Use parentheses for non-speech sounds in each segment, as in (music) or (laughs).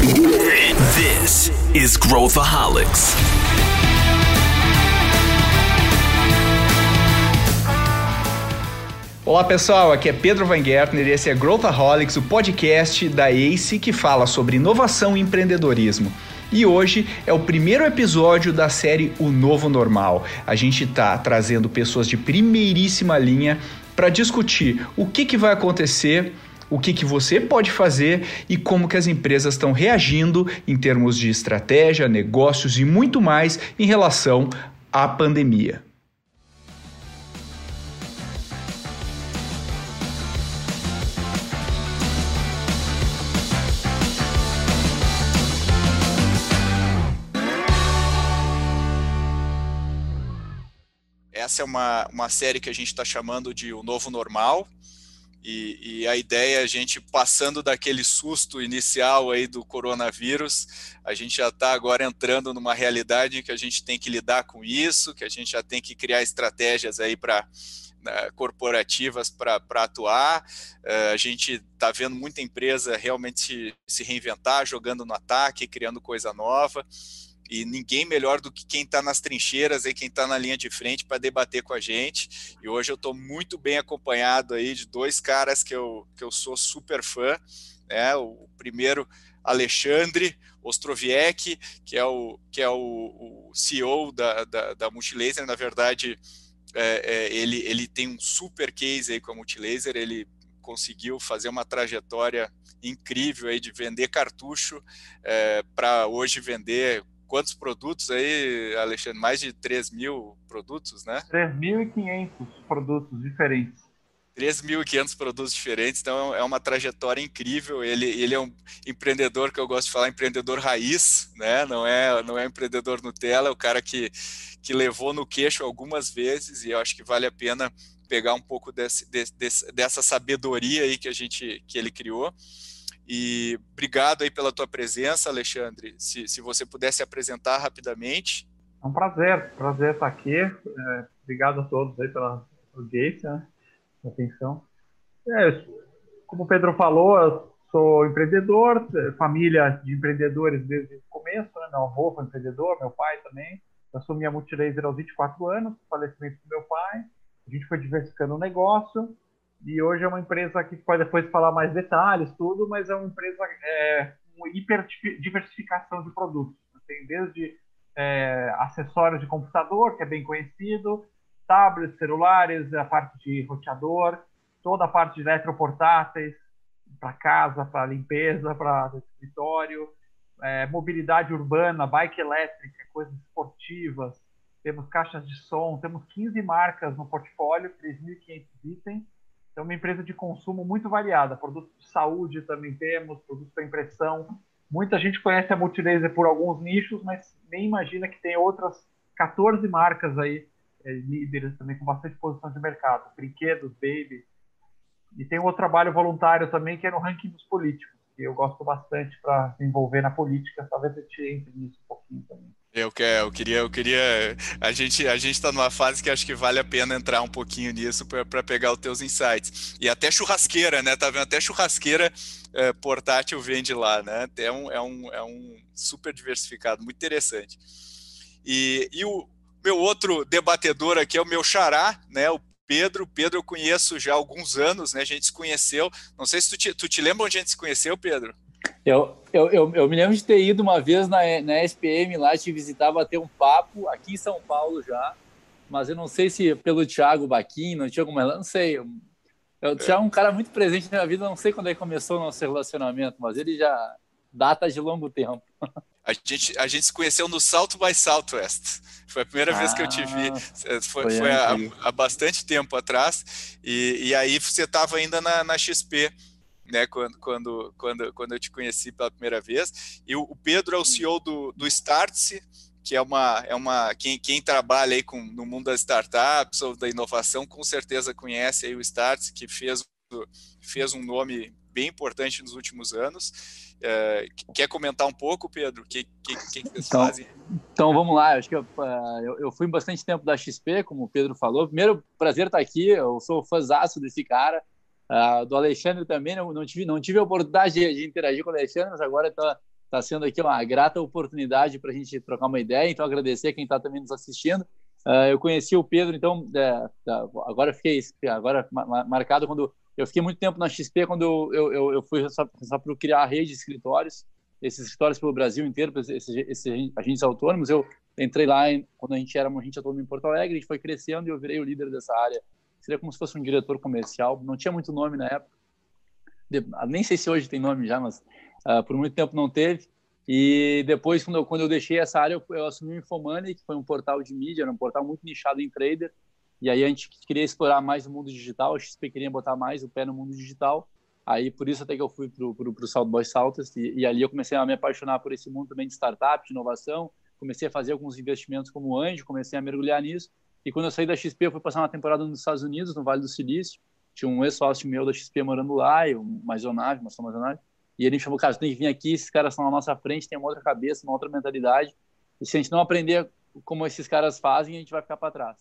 This is Growthaholics. Olá pessoal, aqui é Pedro Van Gertner e esse é Growthaholics, o podcast da ACE que fala sobre inovação e empreendedorismo. E hoje é o primeiro episódio da série O Novo Normal. A gente está trazendo pessoas de primeiríssima linha para discutir o que, que vai acontecer o que, que você pode fazer e como que as empresas estão reagindo em termos de estratégia, negócios e muito mais em relação à pandemia. Essa é uma, uma série que a gente está chamando de O Novo Normal, e, e, a ideia é a gente passando daquele susto inicial aí do coronavírus, a gente já está agora entrando numa realidade em que a gente tem que lidar com isso, que a gente já tem que criar estratégias aí para né, corporativas para atuar. Uh, a gente está vendo muita empresa realmente se reinventar, jogando no ataque, criando coisa nova e ninguém melhor do que quem está nas trincheiras e quem está na linha de frente para debater com a gente. E hoje eu estou muito bem acompanhado aí de dois caras que eu, que eu sou super fã. Né? O primeiro, Alexandre Ostroviec, que é o, que é o, o CEO da, da, da Multilaser. Na verdade, é, é, ele, ele tem um super case aí com a Multilaser. Ele conseguiu fazer uma trajetória incrível aí de vender cartucho é, para hoje vender quantos produtos aí, Alexandre? Mais de 3 mil produtos, né? 3.500 produtos diferentes. 3.500 produtos diferentes, então é uma trajetória incrível. Ele, ele é um empreendedor que eu gosto de falar, empreendedor raiz, né? Não é, não é empreendedor Nutella, é o cara que, que levou no queixo algumas vezes e eu acho que vale a pena pegar um pouco desse, desse, dessa sabedoria aí que a gente que ele criou. E obrigado aí pela tua presença, Alexandre. Se, se você pudesse apresentar rapidamente. É um prazer, prazer estar aqui. É, obrigado a todos aí pela audiência, né? atenção. É, como o Pedro falou, eu sou empreendedor, família de empreendedores desde o começo, né? meu avô foi empreendedor, meu pai também. Eu assumi a Multilaser aos 24 anos, falecimento do meu pai. A gente foi diversificando o negócio e hoje é uma empresa que pode depois falar mais detalhes, tudo, mas é uma empresa é, com hiper diversificação de produtos. Tem desde é, acessórios de computador, que é bem conhecido, tablets, celulares, a parte de roteador, toda a parte de eletroportáteis para casa, para limpeza, para escritório, é, mobilidade urbana, bike elétrica, coisas esportivas, temos caixas de som, temos 15 marcas no portfólio, 3.500 itens, é uma empresa de consumo muito variada. Produtos de saúde também temos, produtos para impressão. Muita gente conhece a Multilaser por alguns nichos, mas nem imagina que tem outras 14 marcas aí, é, líderes também com bastante posição de mercado. Brinquedos, baby. E tem outro trabalho voluntário também, que é no ranking dos políticos, que eu gosto bastante para se envolver na política. Talvez a gente entre nisso um pouquinho também. Eu, quero, eu queria, eu queria. A gente a gente está numa fase que acho que vale a pena entrar um pouquinho nisso para pegar os teus insights. E até churrasqueira, né? Tá vendo? Até churrasqueira é, portátil vende lá, né? É um, é, um, é um super diversificado, muito interessante. E, e o meu outro debatedor aqui é o meu xará, né? O Pedro. Pedro eu conheço já há alguns anos, né? A gente se conheceu. Não sei se tu te, tu te lembra onde a gente se conheceu, Pedro? Eu, eu, eu, eu, me lembro de ter ido uma vez na, na SPM lá te visitar, bater um papo, aqui em São Paulo já, mas eu não sei se pelo Thiago Baquim, não tinha alguma. Não sei. Eu, o Thiago é um cara muito presente na minha vida, não sei quando é que começou o nosso relacionamento, mas ele já data de longo tempo. (laughs) A gente, a gente se conheceu no Salto by Southwest. Foi a primeira ah, vez que eu te vi. Ah, foi, foi, foi há, há, bastante tempo atrás. E, e aí você estava ainda na, na XP né, quando, quando, quando, quando eu te conheci pela primeira vez. E o, Pedro é o CEO do, do Startse, que é uma, é uma quem, quem trabalha aí com, no mundo das startups ou da inovação, com certeza conhece aí o Startse, que fez, fez um nome bem importante nos últimos anos. É, quer comentar um pouco, Pedro? O que, que, que, vocês então, fazem? Então, vamos lá. Acho que eu, eu, eu, fui bastante tempo da XP, como o Pedro falou. Primeiro, prazer estar aqui. Eu sou fãzaço desse cara. Uh, do Alexandre também, não, não, tive, não tive a oportunidade de, de, interagir com o Alexandre, mas agora Está sendo aqui uma grata oportunidade para a gente trocar uma ideia. Então, agradecer quem está também nos assistindo. Uh, eu conheci o Pedro, então, é, tá, agora fiquei agora marcado quando eu fiquei muito tempo na XP quando eu, eu, eu fui responsável por criar a rede de escritórios, esses escritórios pelo Brasil inteiro, esses, esses agentes autônomos. Eu entrei lá em, quando a gente era um agente autônomo em Porto Alegre, a gente foi crescendo e eu virei o líder dessa área. Seria como se fosse um diretor comercial, não tinha muito nome na época. De, nem sei se hoje tem nome já, mas uh, por muito tempo não teve. E depois, quando eu, quando eu deixei essa área, eu, eu assumi o Infomoney, que foi um portal de mídia, era um portal muito nichado em trader. E aí a gente queria explorar mais o mundo digital, a XP queria botar mais o pé no mundo digital. Aí por isso até que eu fui para o South Boy Saltas e, e, ali eu comecei a me apaixonar por esse mundo também de startup, de inovação. Comecei a fazer alguns investimentos como anjo, comecei a mergulhar nisso. E quando eu saí da XP, eu fui passar uma temporada nos Estados Unidos, no Vale do Silício. Tinha um ex-sócio meu da XP morando lá, e uma maisonave, uma só maisonave. E ele me chamou, cara, você tem que vir aqui, esses caras estão na nossa frente, tem uma outra cabeça, uma outra mentalidade. E se a gente não aprender como esses caras fazem, a gente vai ficar para trás.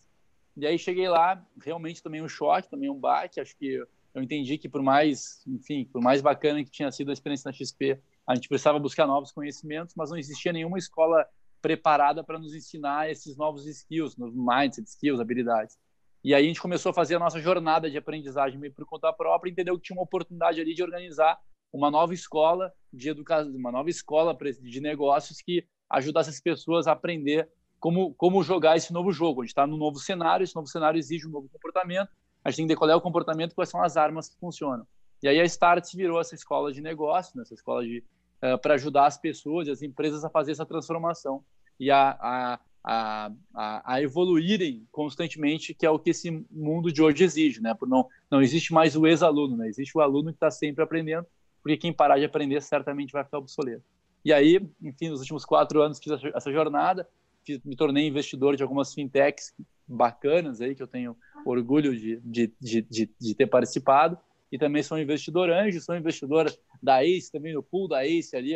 E aí cheguei lá, realmente também um choque, também um baque. Acho que eu entendi que por mais, enfim, por mais bacana que tinha sido a experiência na XP, a gente precisava buscar novos conhecimentos, mas não existia nenhuma escola preparada para nos ensinar esses novos skills, novos mindset, skills, habilidades. E aí a gente começou a fazer a nossa jornada de aprendizagem meio por conta própria, entendeu que tinha uma oportunidade ali de organizar uma nova escola de educação, uma nova escola de negócios que ajudasse as pessoas a aprender como, como jogar esse novo jogo. A gente está num novo cenário, esse novo cenário exige um novo comportamento, a gente tem que é o comportamento, quais são as armas que funcionam. E aí a Start virou essa escola de negócio, né, essa escola de uh, para ajudar as pessoas e as empresas a fazer essa transformação e a, a, a, a, a evoluírem constantemente, que é o que esse mundo de hoje exige, né? Não não existe mais o ex-aluno, né? Existe o aluno que está sempre aprendendo porque quem parar de aprender certamente vai ficar obsoleto. E aí, enfim, nos últimos quatro anos fiz essa jornada, fiz, me tornei investidor de algumas fintechs bacanas aí, que eu tenho orgulho de, de, de, de, ter participado, e também sou investidor anjo, sou investidor da ACE, também no pool da ACE ali,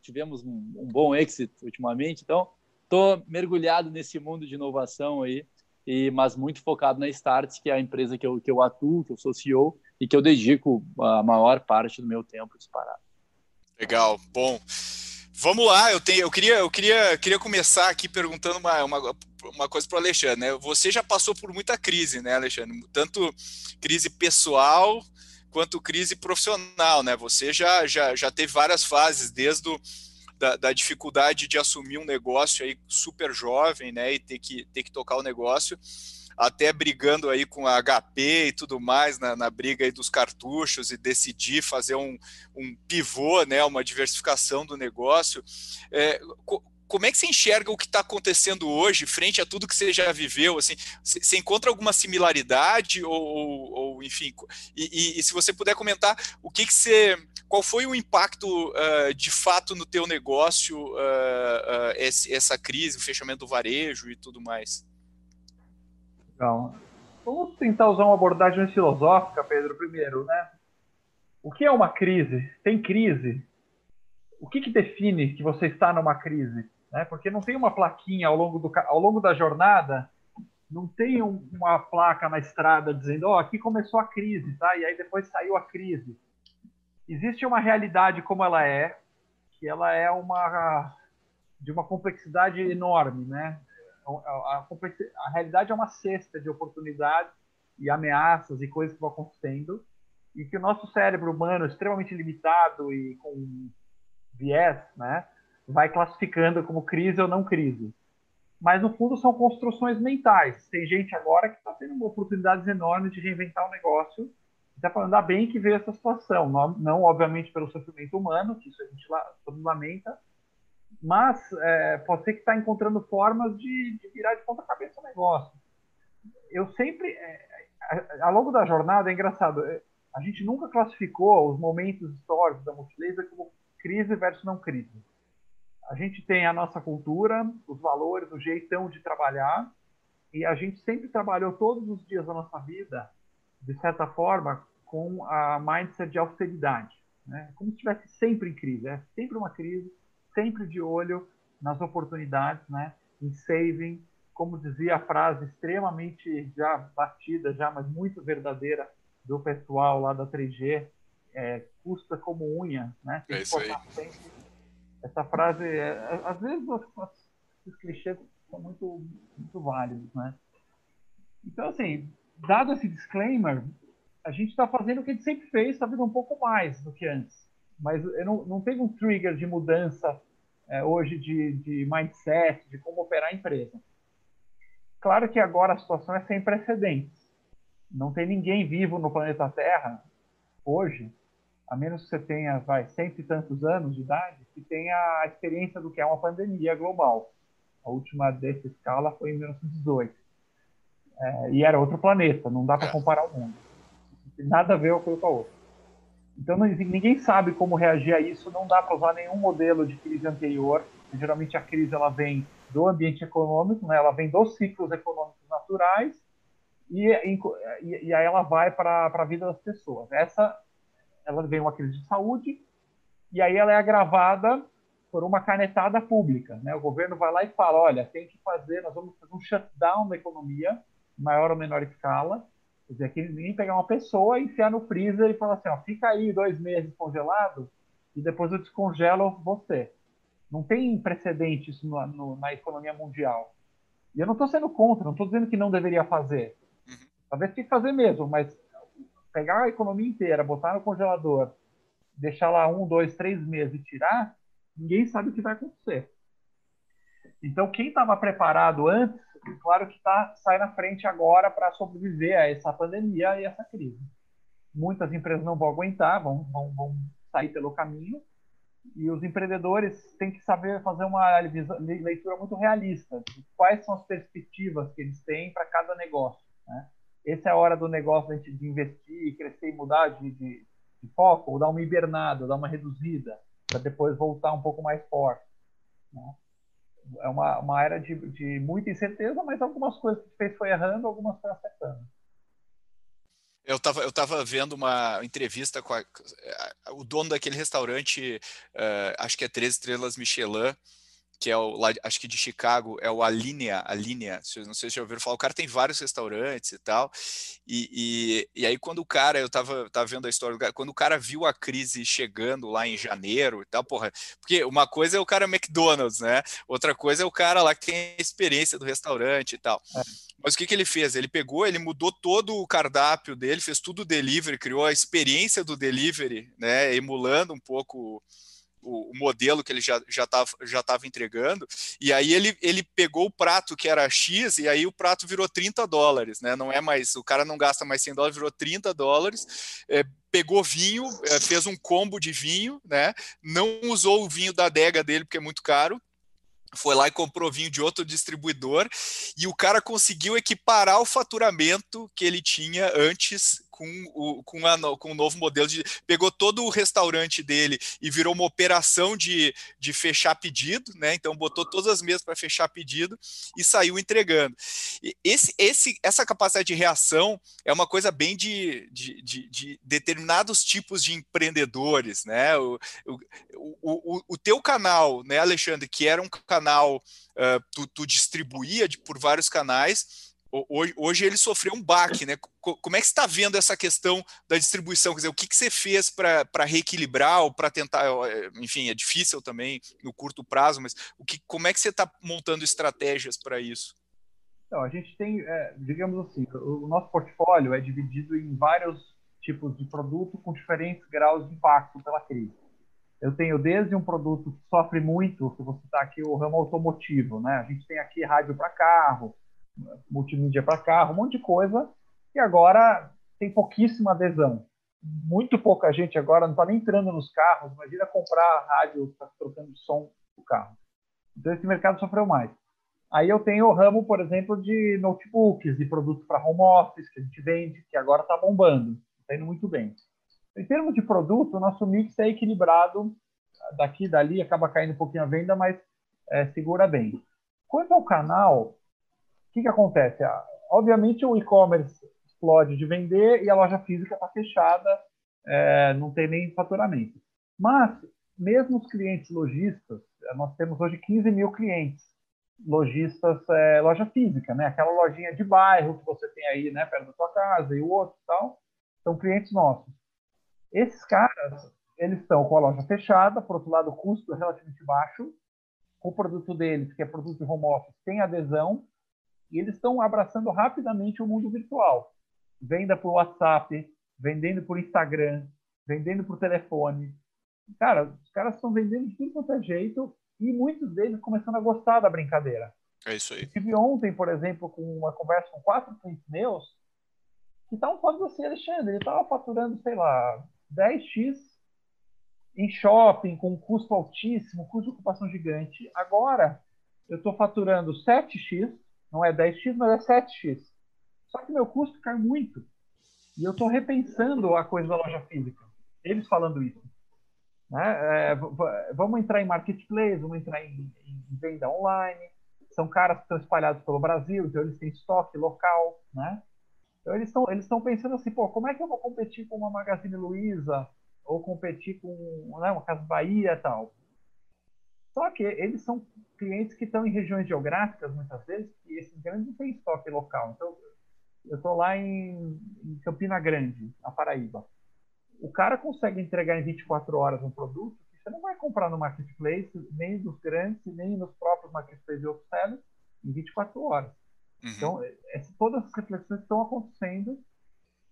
tivemos um, um bom exit ultimamente, então estou mergulhado nesse mundo de inovação aí, e, mas muito focado na Start, que é a empresa que eu, que eu atuo, que eu sou CEO, e que eu dedico a maior parte do meu tempo disparado. Legal, bom. Vamos lá, eu, tenho, eu, queria, eu queria, queria começar aqui perguntando uma, uma, uma coisa para o Alexandre. Né? Você já passou por muita crise, né, Alexandre? Tanto crise pessoal quanto crise profissional, né? Você já, já, já teve várias fases, desde o, da, da, dificuldade de assumir um negócio aí super jovem, né, e ter que, ter que tocar o negócio, até brigando aí com a HP e tudo mais na, na briga aí dos cartuchos e decidir fazer um, um pivô, né, uma diversificação do negócio. É, como é que você enxerga o que está acontecendo hoje frente a tudo que você já viveu? Assim, você encontra alguma similaridade ou, ou, ou enfim? E, e, e, se você puder comentar, o que que você, qual foi o impacto uh, de fato no teu negócio uh, uh, esse, essa crise, o fechamento do varejo e tudo mais? Então, vamos tentar usar uma abordagem mais filosófica, Pedro, primeiro, né? O que é uma crise? Tem crise? O que, que define que você está numa crise? Né? Porque não tem uma plaquinha ao longo, do, ao longo da jornada, não tem um, uma placa na estrada dizendo, ó, oh, aqui começou a crise, tá? E aí depois saiu a crise. Existe uma realidade como ela é, que ela é uma de uma complexidade enorme, né? a, a, a, realidade é uma cesta de oportunidades e ameaças e coisas que vão acontecendo e que o nosso cérebro humano extremamente limitado e com viés, né, vai classificando como crise ou não crise. Mas no fundo são construções mentais. Tem gente agora que está tendo oportunidades enormes de reinventar o um negócio. Está falando, ainda bem que veio essa situação. Não, não, obviamente, pelo sofrimento humano, que isso a gente todo lamenta, mas é, pode ser que está encontrando formas de, de, virar de ponta cabeça o negócio. Eu sempre, é, ao longo da jornada, é engraçado, é, a gente nunca classificou os momentos históricos da multilaser como crise versus não crise. A gente tem a nossa cultura, os valores, o jeitão de trabalhar, e a gente sempre trabalhou todos os dias da nossa vida, de certa forma, com a mindset de austeridade. Né? Como se estivesse sempre em crise, é sempre uma crise, sempre de olho nas oportunidades, né? Em saving, como dizia a frase extremamente já batida, já mas muito verdadeira do pessoal lá da 3G, é, custa como unha, né? é isso aí. Sempre, essa frase, é, às vezes os clichês são muito, muito válidos, né? Então, assim, dado esse disclaimer, a gente está fazendo o que a gente sempre fez, talvez um pouco mais do que antes. Mas eu não, não tenho um trigger de mudança é, hoje de, de mindset, de como operar a empresa. Claro que agora a situação é sem precedentes. Não tem ninguém vivo no planeta Terra hoje, a menos que você tenha, vai, cento e tantos anos de idade, que tenha a experiência do que é uma pandemia global. A última dessa escala foi em 1918. É, e era outro planeta, não dá para comparar o mundo. Nada a ver uma coisa com a outra. Então não, ninguém sabe como reagir a isso, não dá para usar nenhum modelo de crise anterior. Geralmente a crise ela vem do ambiente econômico, né? ela vem dos ciclos econômicos naturais e, e, e aí ela vai para a vida das pessoas. Essa ela vem uma crise de saúde e aí ela é agravada por uma canetada pública. Né? O governo vai lá e fala, olha, tem que fazer, nós vamos fazer um shutdown da economia, maior ou menor escala, Quer dizer, que ninguém pegar uma pessoa, enfiar no freezer e falar assim, ó, fica aí dois meses congelado e depois eu descongelo você. Não tem precedente isso no, na economia mundial. E eu não estou sendo contra, não estou dizendo que não deveria fazer. Uhum. Talvez tenha que fazer mesmo, mas pegar a economia inteira, botar no congelador, deixar lá um, dois, três meses e tirar, ninguém sabe o que vai acontecer. Então, quem estava preparado antes claro que tá, sai na frente agora para sobreviver a essa pandemia e essa crise. Muitas empresas não vão aguentar, vão, vão, vão sair pelo caminho, e os empreendedores têm que saber fazer uma leitura muito realista de quais são as perspectivas que eles têm para cada negócio. Né? Essa é a hora do negócio de, investir, crescer e mudar de, de, de foco, ou dar uma hibernada, dar uma reduzida, para depois voltar um pouco mais forte. Né? é uma, uma era de, de muita incerteza, mas algumas coisas que fez foi errando, algumas foi acertando. Eu estava eu tava vendo uma entrevista com a, o dono daquele restaurante, uh, acho que é Três Estrelas Michelin, que é o lá, acho que de Chicago, é o Alinea, Alinea, não sei se já ouviram falar, o cara tem vários restaurantes e tal, e, e, e aí quando o cara, eu tava, tava vendo a história, quando o cara viu a crise chegando lá em janeiro e tal, porra, porque uma coisa é o cara McDonald's, né, outra coisa é o cara lá que tem a experiência do restaurante e tal. É. Mas o que, que ele fez? Ele pegou, ele mudou todo o cardápio dele, fez tudo delivery, criou a experiência do delivery, né, emulando um pouco o, o, modelo que ele já estava já tava entregando, e aí ele, ele pegou o prato que era X, e aí o prato virou 30 dólares, né? Não é mais, o cara não gasta mais 100 dólares, virou 30 dólares, é, pegou vinho, é, fez um combo de vinho, né? Não usou o vinho da adega dele, porque é muito caro, foi lá e comprou vinho de outro distribuidor e o cara conseguiu equiparar o faturamento que ele tinha antes com o, com, a, com o novo modelo de. Pegou todo o restaurante dele e virou uma operação de, de fechar pedido, né? Então botou todas as mesas para fechar pedido e saiu entregando. E esse, esse, essa capacidade de reação é uma coisa bem de, de, de, de determinados tipos de empreendedores, né? O, o, o, o teu canal, né, Alexandre, que era um canal, uh, tu, tu distribuía de, por vários canais hoje, hoje ele sofreu um baque, né? Como é que você está vendo essa questão da distribuição? Quer dizer, o que, que você fez para reequilibrar ou para tentar, é, enfim, é difícil também no curto prazo, mas o que, como é que você está montando estratégias para isso? Então, a gente tem, é, digamos assim, o nosso portfólio é dividido em vários tipos de produto com diferentes graus de impacto pela crise. Eu tenho desde um produto que sofre muito, que você está aqui, o ramo automotivo, né? A gente tem aqui rádio para carro, multimídia para carro, um monte de coisa, e agora tem pouquíssima adesão. Muito pouca gente agora não está nem entrando nos carros, imagina comprar rádio tá trocando som do carro. Então esse mercado sofreu mais. Aí eu tenho o ramo, por exemplo, de notebooks e produtos para home office que a gente vende, que agora está bombando, está indo muito bem. Em termos de produto, o nosso mix é equilibrado, daqui dali acaba caindo um pouquinho a venda, mas é, segura bem. Quanto ao canal, o que, que acontece? Ah, obviamente o e-commerce explode de vender e a loja física está fechada, é, não tem nem faturamento. Mas, mesmo os clientes lojistas, é, nós temos hoje 15 mil clientes lojistas, é, loja física, né? Aquela lojinha de bairro que você tem aí, né, perto da sua casa e o outro e tal, são clientes nossos. Esses caras, eles estão com a loja fechada, por outro lado, o custo é relativamente baixo. O produto deles, que é produto de home office, tem adesão e eles estão abraçando rapidamente o mundo virtual. Venda por WhatsApp, vendendo por Instagram, vendendo por telefone. Cara, os caras estão vendendo de tudo quanto é jeito e muitos deles começando a gostar da brincadeira. É isso aí. Eu tive ontem, por exemplo, com uma conversa com quatro clientes meus que estavam falando assim, Alexandre, ele estava faturando, sei lá, 10x em shopping, com um custo altíssimo, custo de ocupação gigante. Agora, eu estou faturando 7x, não é 10x, mas é 7x. Só que meu custo cai muito. E eu estou repensando a coisa da loja física. Eles falando isso. Né? É, vamos entrar em marketplace, vamos entrar em, em, venda online. São caras que estão espalhados pelo Brasil, então eles têm estoque local. Né? Então eles estão eles pensando assim, pô, como é que eu vou competir com uma Magazine Luiza ou competir com né, uma Casa Bahia e tal? Só que eles são clientes que estão em regiões geográficas, muitas vezes, e esses grandes não têm estoque local. Então, eu estou lá em, em, Campina Grande, na Paraíba. O cara consegue entregar em 24 horas um produto que você não vai comprar no marketplace, nem dos grandes, nem nos próprios marketplaces e outros sellers, em 24 horas. Uhum. Então, essa, todas as reflexões estão acontecendo.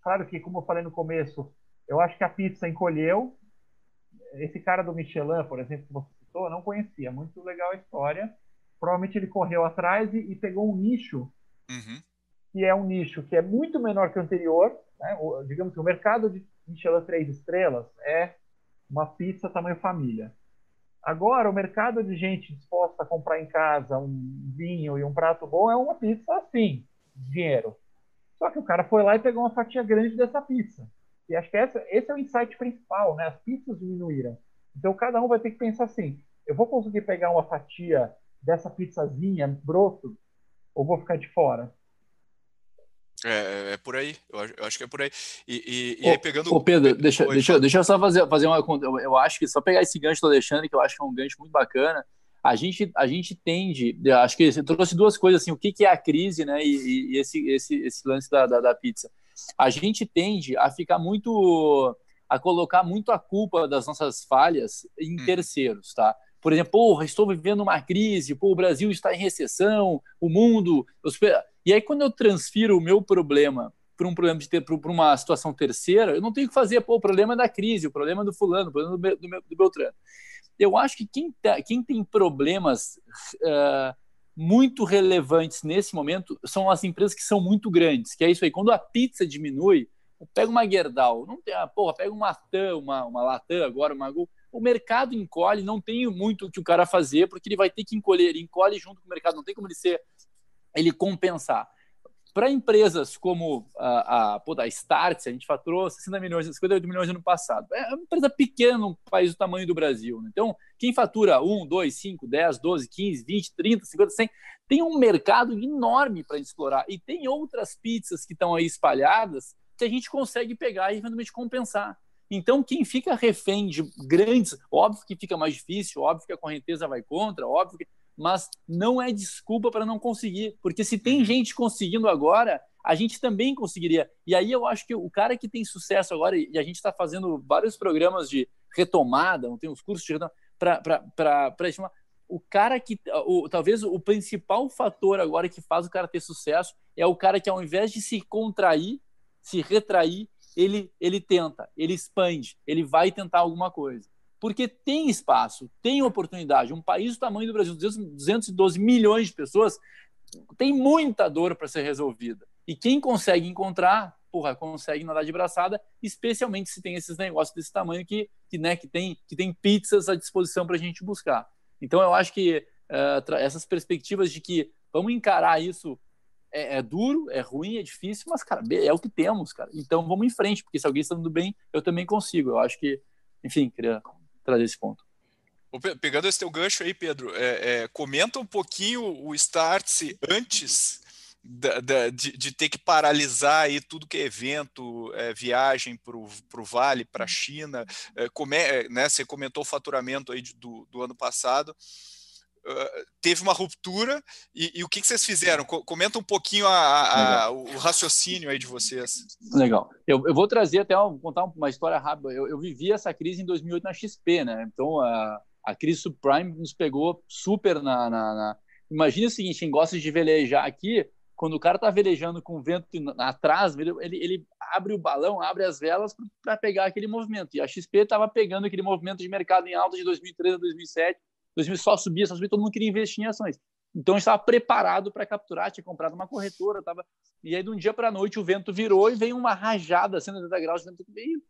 Claro que, como eu falei no começo, eu acho que a pizza encolheu. Esse cara do Michelin, por exemplo, que você citou, não conhecia. Muito legal a história. Provavelmente ele correu atrás e, e pegou um nicho uhum que é um nicho que é muito menor que o anterior. Né? O, digamos que o mercado de Michelin três estrelas é uma pizza tamanho família. Agora, o mercado de gente disposta a comprar em casa um vinho e um prato bom é uma pizza assim, dinheiro. Só que o cara foi lá e pegou uma fatia grande dessa pizza. E acho que essa, esse é o insight principal, né? As pizzas diminuíram. Então, cada um vai ter que pensar assim: eu vou conseguir pegar uma fatia dessa pizzazinha broto ou vou ficar de fora? É, é, por aí, eu acho, que é por aí. E, e, e aí pegando. Ô Pedro, deixa, deixa, deixa eu só fazer, fazer uma. Eu acho que só pegar esse gancho do Alexandre, que eu acho que é um gancho muito bacana. A gente, a gente tende, acho que você trouxe duas coisas assim, o que, que é a crise, né? E, e esse, esse, esse lance da, da, da, pizza. A gente tende a ficar muito. A colocar muito a culpa das nossas falhas em hum. terceiros, tá? Por exemplo, porra, estou vivendo uma crise, pô, o Brasil está em recessão, o mundo. Os... E aí, quando eu transfiro o meu problema para um problema de ter para uma situação terceira, eu não tenho que fazer, pô, o problema é da crise, o problema é do fulano, o problema do, do, do Beltrano. Eu acho que quem, tá, quem tem problemas uh, muito relevantes nesse momento são as empresas que são muito grandes, que é isso aí. Quando a pizza diminui, pega uma Gerdau, não tem, ah, porra, pega uma TAM, uma, uma Latam agora, uma Gol, o mercado encolhe, não tem muito o que o cara fazer, porque ele vai ter que encolher, ele encolhe junto com o mercado, não tem como ele ser, ele compensar. Para empresas como a, a, pô, a Start, a gente faturou 60 milhões, 58 milhões no ano passado. É uma empresa pequena no país do tamanho do Brasil. Né? Então, quem fatura 1, 2, 5, 10, 12, 15, 20, 30, 50, 100, tem um mercado enorme para explorar. E tem outras pizzas que estão aí espalhadas que a gente consegue pegar e eventualmente compensar. Então, quem fica refém de grandes, óbvio que fica mais difícil, óbvio que a correnteza vai contra, óbvio que, mas não é desculpa para não conseguir, porque se tem uhum. gente conseguindo agora, a gente também conseguiria. E aí eu acho que o cara que tem sucesso agora, e a gente está fazendo vários programas de retomada, não tem uns cursos de retomada, para estimar. O cara que. O, talvez o principal fator agora que faz o cara ter sucesso é o cara que, ao invés de se contrair, se retrair ele, ele tenta, ele expande, ele vai tentar alguma coisa. Porque tem espaço, tem oportunidade. Um país do tamanho do Brasil, 212 milhões de pessoas, tem muita dor para ser resolvida. E quem consegue encontrar, porra, consegue nadar de braçada, especialmente se tem esses negócios desse tamanho que, que, né, que, tem, que tem pizzas à disposição para a gente buscar. Então, eu acho que uh, essas perspectivas de que vamos encarar isso é, é, duro, é ruim, é difícil, mas, cara, é o que temos, cara. Então vamos em frente, porque se alguém está indo bem, eu também consigo. Eu acho que, enfim, queria trazer esse ponto. Pegando esse teu gancho aí, Pedro, é, é, comenta um pouquinho o Startse antes da, da, de, de, ter que paralisar aí tudo que é evento, é, viagem para o Vale, para a China. É, come, é, né, você comentou o faturamento aí de, do, do ano passado uh, teve uma ruptura e, e, o que, que vocês fizeram? Comenta um pouquinho a, a, o raciocínio aí de vocês. Legal. Eu, eu vou trazer até uma, contar uma história rápida. Eu, eu, vivi essa crise em 2008 na XP, né? Então a, a crise subprime nos pegou super na, na, na... Imagina o seguinte: quem gosta de velejar aqui, quando o cara tá velejando com o vento atrás, ele, ele abre o balão, abre as velas para pegar aquele movimento. E a XP estava pegando aquele movimento de mercado em alta de 2013 a 2007 2000 só subia, só subia, todo mundo queria investir em ações. Então gente estava preparado para capturar, tinha comprado uma corretora, tava... e aí de um dia para a noite o vento virou e veio uma rajada 180 graus, veio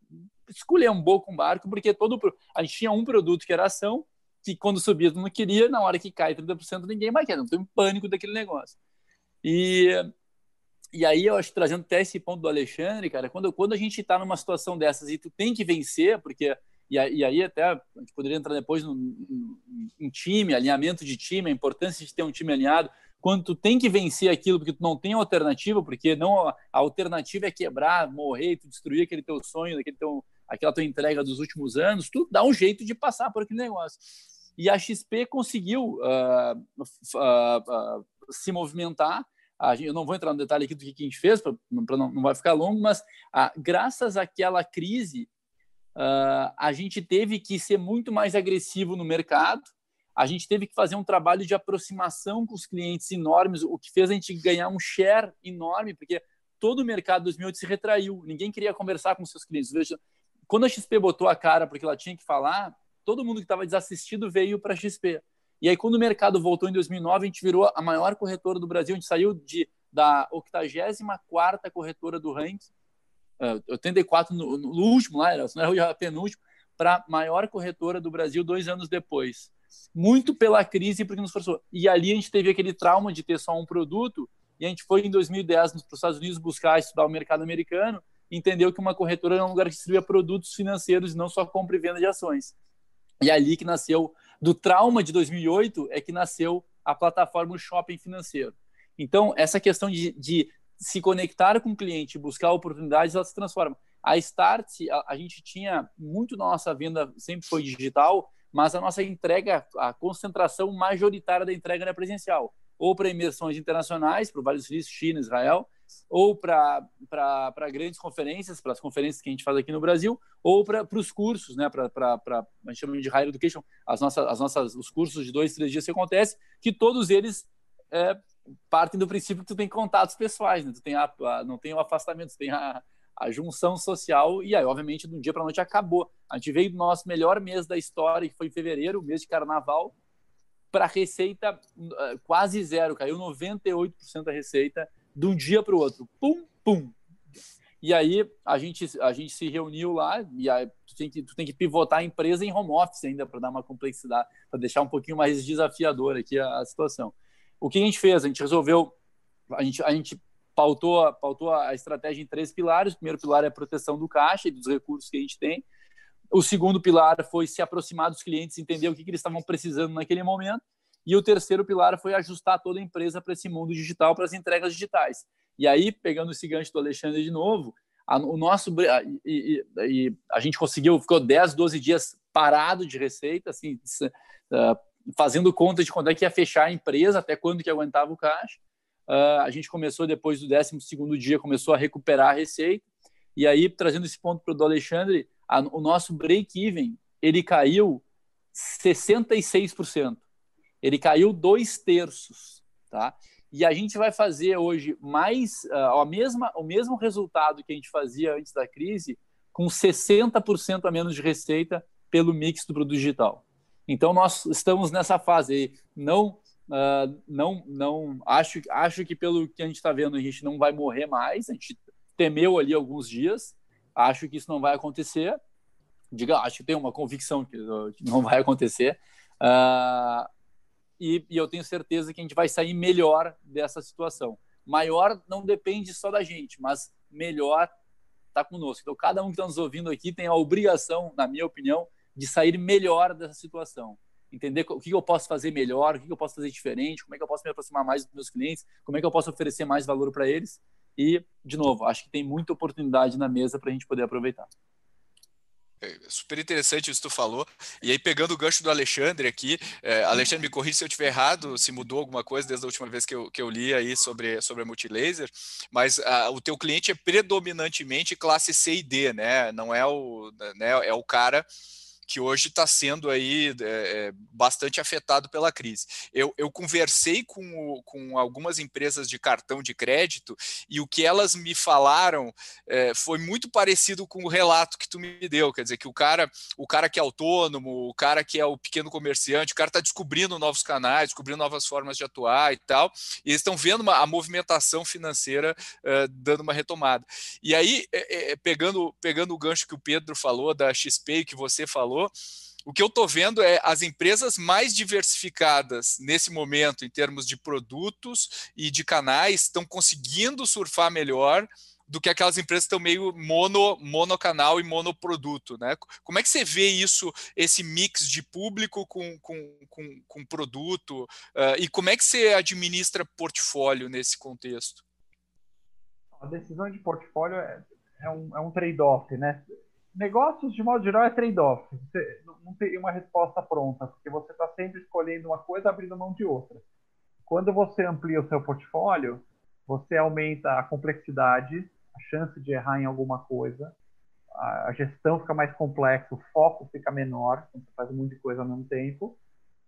esculhambou com o barco, porque todo a gente tinha um produto que era ação, que quando subia não queria, na hora que cai 30% ninguém mais quer, não tem um pânico daquele negócio. E, e aí eu acho, trazendo até esse ponto do Alexandre, cara, quando, quando a gente está numa situação dessas e tu tem que vencer, porque e, aí até a gente poderia entrar depois no, em time, alinhamento de time, a importância de ter um time alinhado, quando tu tem que vencer aquilo porque tu não tem alternativa, porque não a alternativa é quebrar, morrer, tu destruir aquele teu sonho, aquele teu, aquela tua entrega dos últimos anos, tu dá um jeito de passar por aquele negócio. E a XP conseguiu uh, uh, uh, se movimentar. Eu não vou entrar no detalhe aqui do que a gente fez, para não, não vai ficar longo, mas graças àquela crise, uh, a gente teve que ser muito mais agressivo no mercado, a gente teve que fazer um trabalho de aproximação com os clientes enormes, o que fez a gente ganhar um share enorme, porque todo o mercado 2008 se retraiu, ninguém queria conversar com seus clientes. Veja, quando a XP botou a cara porque ela tinha que falar, todo mundo que estava desassistido veio para a XP. E aí, quando o mercado voltou em 2009, a gente virou a maior corretora do Brasil, a gente saiu de, da 84ª corretora do ranking 84 no, no último lá, era, não era o penúltimo, para maior corretora do Brasil dois anos depois. Muito pela crise, porque nos forçou. E ali a gente teve aquele trauma de ter só um produto, e a gente foi em 2010 para os Estados Unidos buscar estudar o mercado americano, entendeu que uma corretora era um lugar que distribuía produtos financeiros não só compra e venda de ações. E é ali que nasceu, do trauma de 2008, é que nasceu a plataforma Shopping Financeiro. Então, essa questão de, de se conectar com o cliente, buscar oportunidades, ela se transforma. A Start, a, a gente tinha muito nossa venda sempre foi digital, mas a nossa entrega, a concentração majoritária da entrega era presencial, ou para imersões internacionais, para vários países, China, Israel, ou para grandes conferências, para as conferências que a gente faz aqui no Brasil, ou para os cursos, né, para a gente chama de Higher Education, as nossas, as nossas, os cursos de dois, três dias que acontece, que todos eles é, partem do princípio que tu tem contatos pessoais, né? Tu tem a, a, não tem o afastamento, tu tem a, a junção social e aí, obviamente, de um dia para noite acabou. A gente veio do nosso melhor mês da história, que foi em fevereiro, mês de carnaval, para receita uh, quase zero, caiu 98% da receita de um dia para o outro. Pum, pum. E aí a gente, a gente se reuniu lá e aí tu tem que, tu tem que pivotar a empresa em home office ainda para dar uma complexidade, para deixar um pouquinho mais desafiador aqui a, a situação. O que a gente fez? A gente resolveu, a gente, a gente pautou, pautou a estratégia em três pilares. O primeiro pilar é a proteção do caixa e dos recursos que a gente tem. O segundo pilar foi se aproximar dos clientes, entender o que, que eles estavam precisando naquele momento. E o terceiro pilar foi ajustar toda a empresa para esse mundo digital, para as entregas digitais. E aí, pegando esse gancho do Alexandre de novo, a, o nosso e, e, e, a gente conseguiu, ficou 10, 12 dias parado de receita, assim, uh, fazendo conta de quando é que ia fechar a empresa, até quando que aguentava o caixa. Uh, a gente começou, depois do 12 dia, começou a recuperar a receita. E aí, trazendo esse ponto para o Alexandre, a, o nosso break-even, ele caiu 66%. Ele caiu dois terços, tá? E a gente vai fazer hoje mais uh, a mesma, o mesmo resultado que a gente fazia antes da crise, com 60% a menos de receita pelo mix do produto digital. Então nós estamos nessa fase. Não, uh, não, não acho, acho que pelo que a gente está vendo a gente não vai morrer mais. A gente temeu ali alguns dias. Acho que isso não vai acontecer. Diga, acho que tem uma convicção que não vai acontecer. Uh, e, e eu tenho certeza que a gente vai sair melhor dessa situação. Maior não depende só da gente, mas melhor está conosco. Então, cada um que está nos ouvindo aqui tem a obrigação, na minha opinião, de sair melhor dessa situação. Entender o que eu posso fazer melhor, o que eu posso fazer diferente, como é que eu posso me aproximar mais dos meus clientes, como é que eu posso oferecer mais valor para eles. E, de novo, acho que tem muita oportunidade na mesa para a gente poder aproveitar. É super interessante isso que tu falou. E aí, pegando o gancho do Alexandre aqui, é, Alexandre, me corrija se eu estiver errado, se mudou alguma coisa desde a última vez que eu, que eu li aí sobre, sobre a Multilaser, mas a, o teu cliente é predominantemente classe C e D, né? Não é o, né, é o cara que hoje está sendo aí é, bastante afetado pela crise. Eu, eu conversei com, o, com algumas empresas de cartão de crédito e o que elas me falaram é, foi muito parecido com o relato que tu me deu, quer dizer que o cara, o cara que é autônomo, o cara que é o pequeno comerciante, o cara está descobrindo novos canais, descobrindo novas formas de atuar e tal, e eles estão vendo uma, a movimentação financeira é, dando uma retomada. E aí, é, é, pegando, pegando o gancho que o Pedro falou da XP que você falou falou, o que eu estou vendo é as empresas mais diversificadas nesse momento, em termos de produtos e de canais, estão conseguindo surfar melhor do que aquelas empresas que estão meio mono, monocanal e monoproduto, né? Como é que você vê isso, esse mix de público com, com, com, com produto, uh, e como é que você administra portfólio nesse contexto? A decisão de portfólio é, é um, é um trade-off, né? Negócios, de modo geral, é trade-off. Você não tem uma resposta pronta, porque você está sempre escolhendo uma coisa, abrindo mão de outra. Quando você amplia o seu portfólio, você aumenta a complexidade, a chance de errar em alguma coisa, a gestão fica mais complexa, o foco fica menor, você faz um monte de coisa ao mesmo tempo.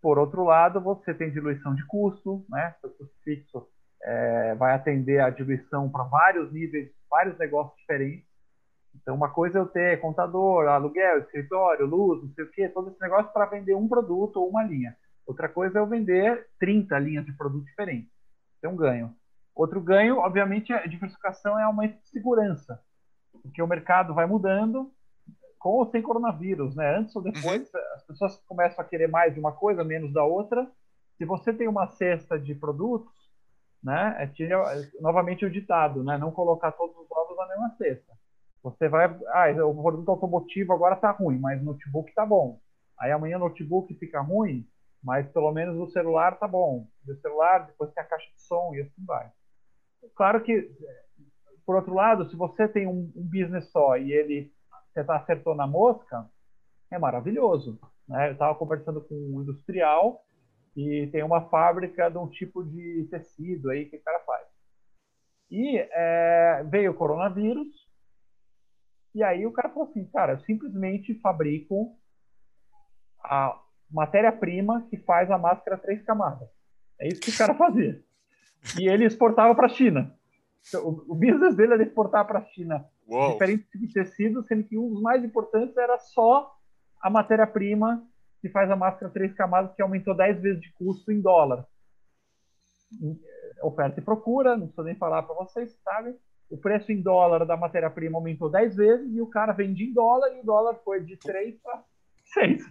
Por outro lado, você tem diluição de custo, né? Seu custo fixo é, vai atender a diluição para vários níveis, vários negócios diferentes. Então, uma coisa é eu ter contador, aluguel, escritório, luz, não sei o quê, todo esse negócio para vender um produto ou uma linha. Outra coisa é eu vender 30 linhas de produto diferentes. Tem um ganho. Outro ganho, obviamente, a diversificação é aumento de segurança, porque o mercado vai mudando com ou sem coronavírus, né? Antes ou depois, uhum. as pessoas começam a querer mais de uma coisa, menos da outra. Se você tem uma cesta de produtos, né? É, tira, novamente o ditado, né? Não colocar todos os ovos na mesma cesta. Você vai, ah, o produto automotivo agora está ruim, mas notebook está bom. Aí amanhã o notebook fica ruim, mas pelo menos o celular está bom. E o celular, depois tem a caixa de som e assim vai. Claro que, por outro lado, se você tem um, um business só e ele você está acertou na mosca, é maravilhoso. Né? Eu estava conversando com um industrial e tem uma fábrica de um tipo de tecido aí que o cara faz. E é, veio o coronavírus, e aí o cara falou assim, cara, eu simplesmente fabrico a matéria-prima que faz a máscara três camadas. É isso que o cara fazia. E ele exportava para a China. Então, o, business dele era exportar para a China Uou. diferentes tipos de tecidos, sendo que um dos mais importantes era só a matéria-prima que faz a máscara três camadas, que aumentou 10 vezes de custo em dólar. Oferta e procura, não preciso nem falar para vocês, sabe? O preço em dólar da matéria-prima aumentou 10 vezes e o cara vende em dólar e o dólar foi de 3 para 6.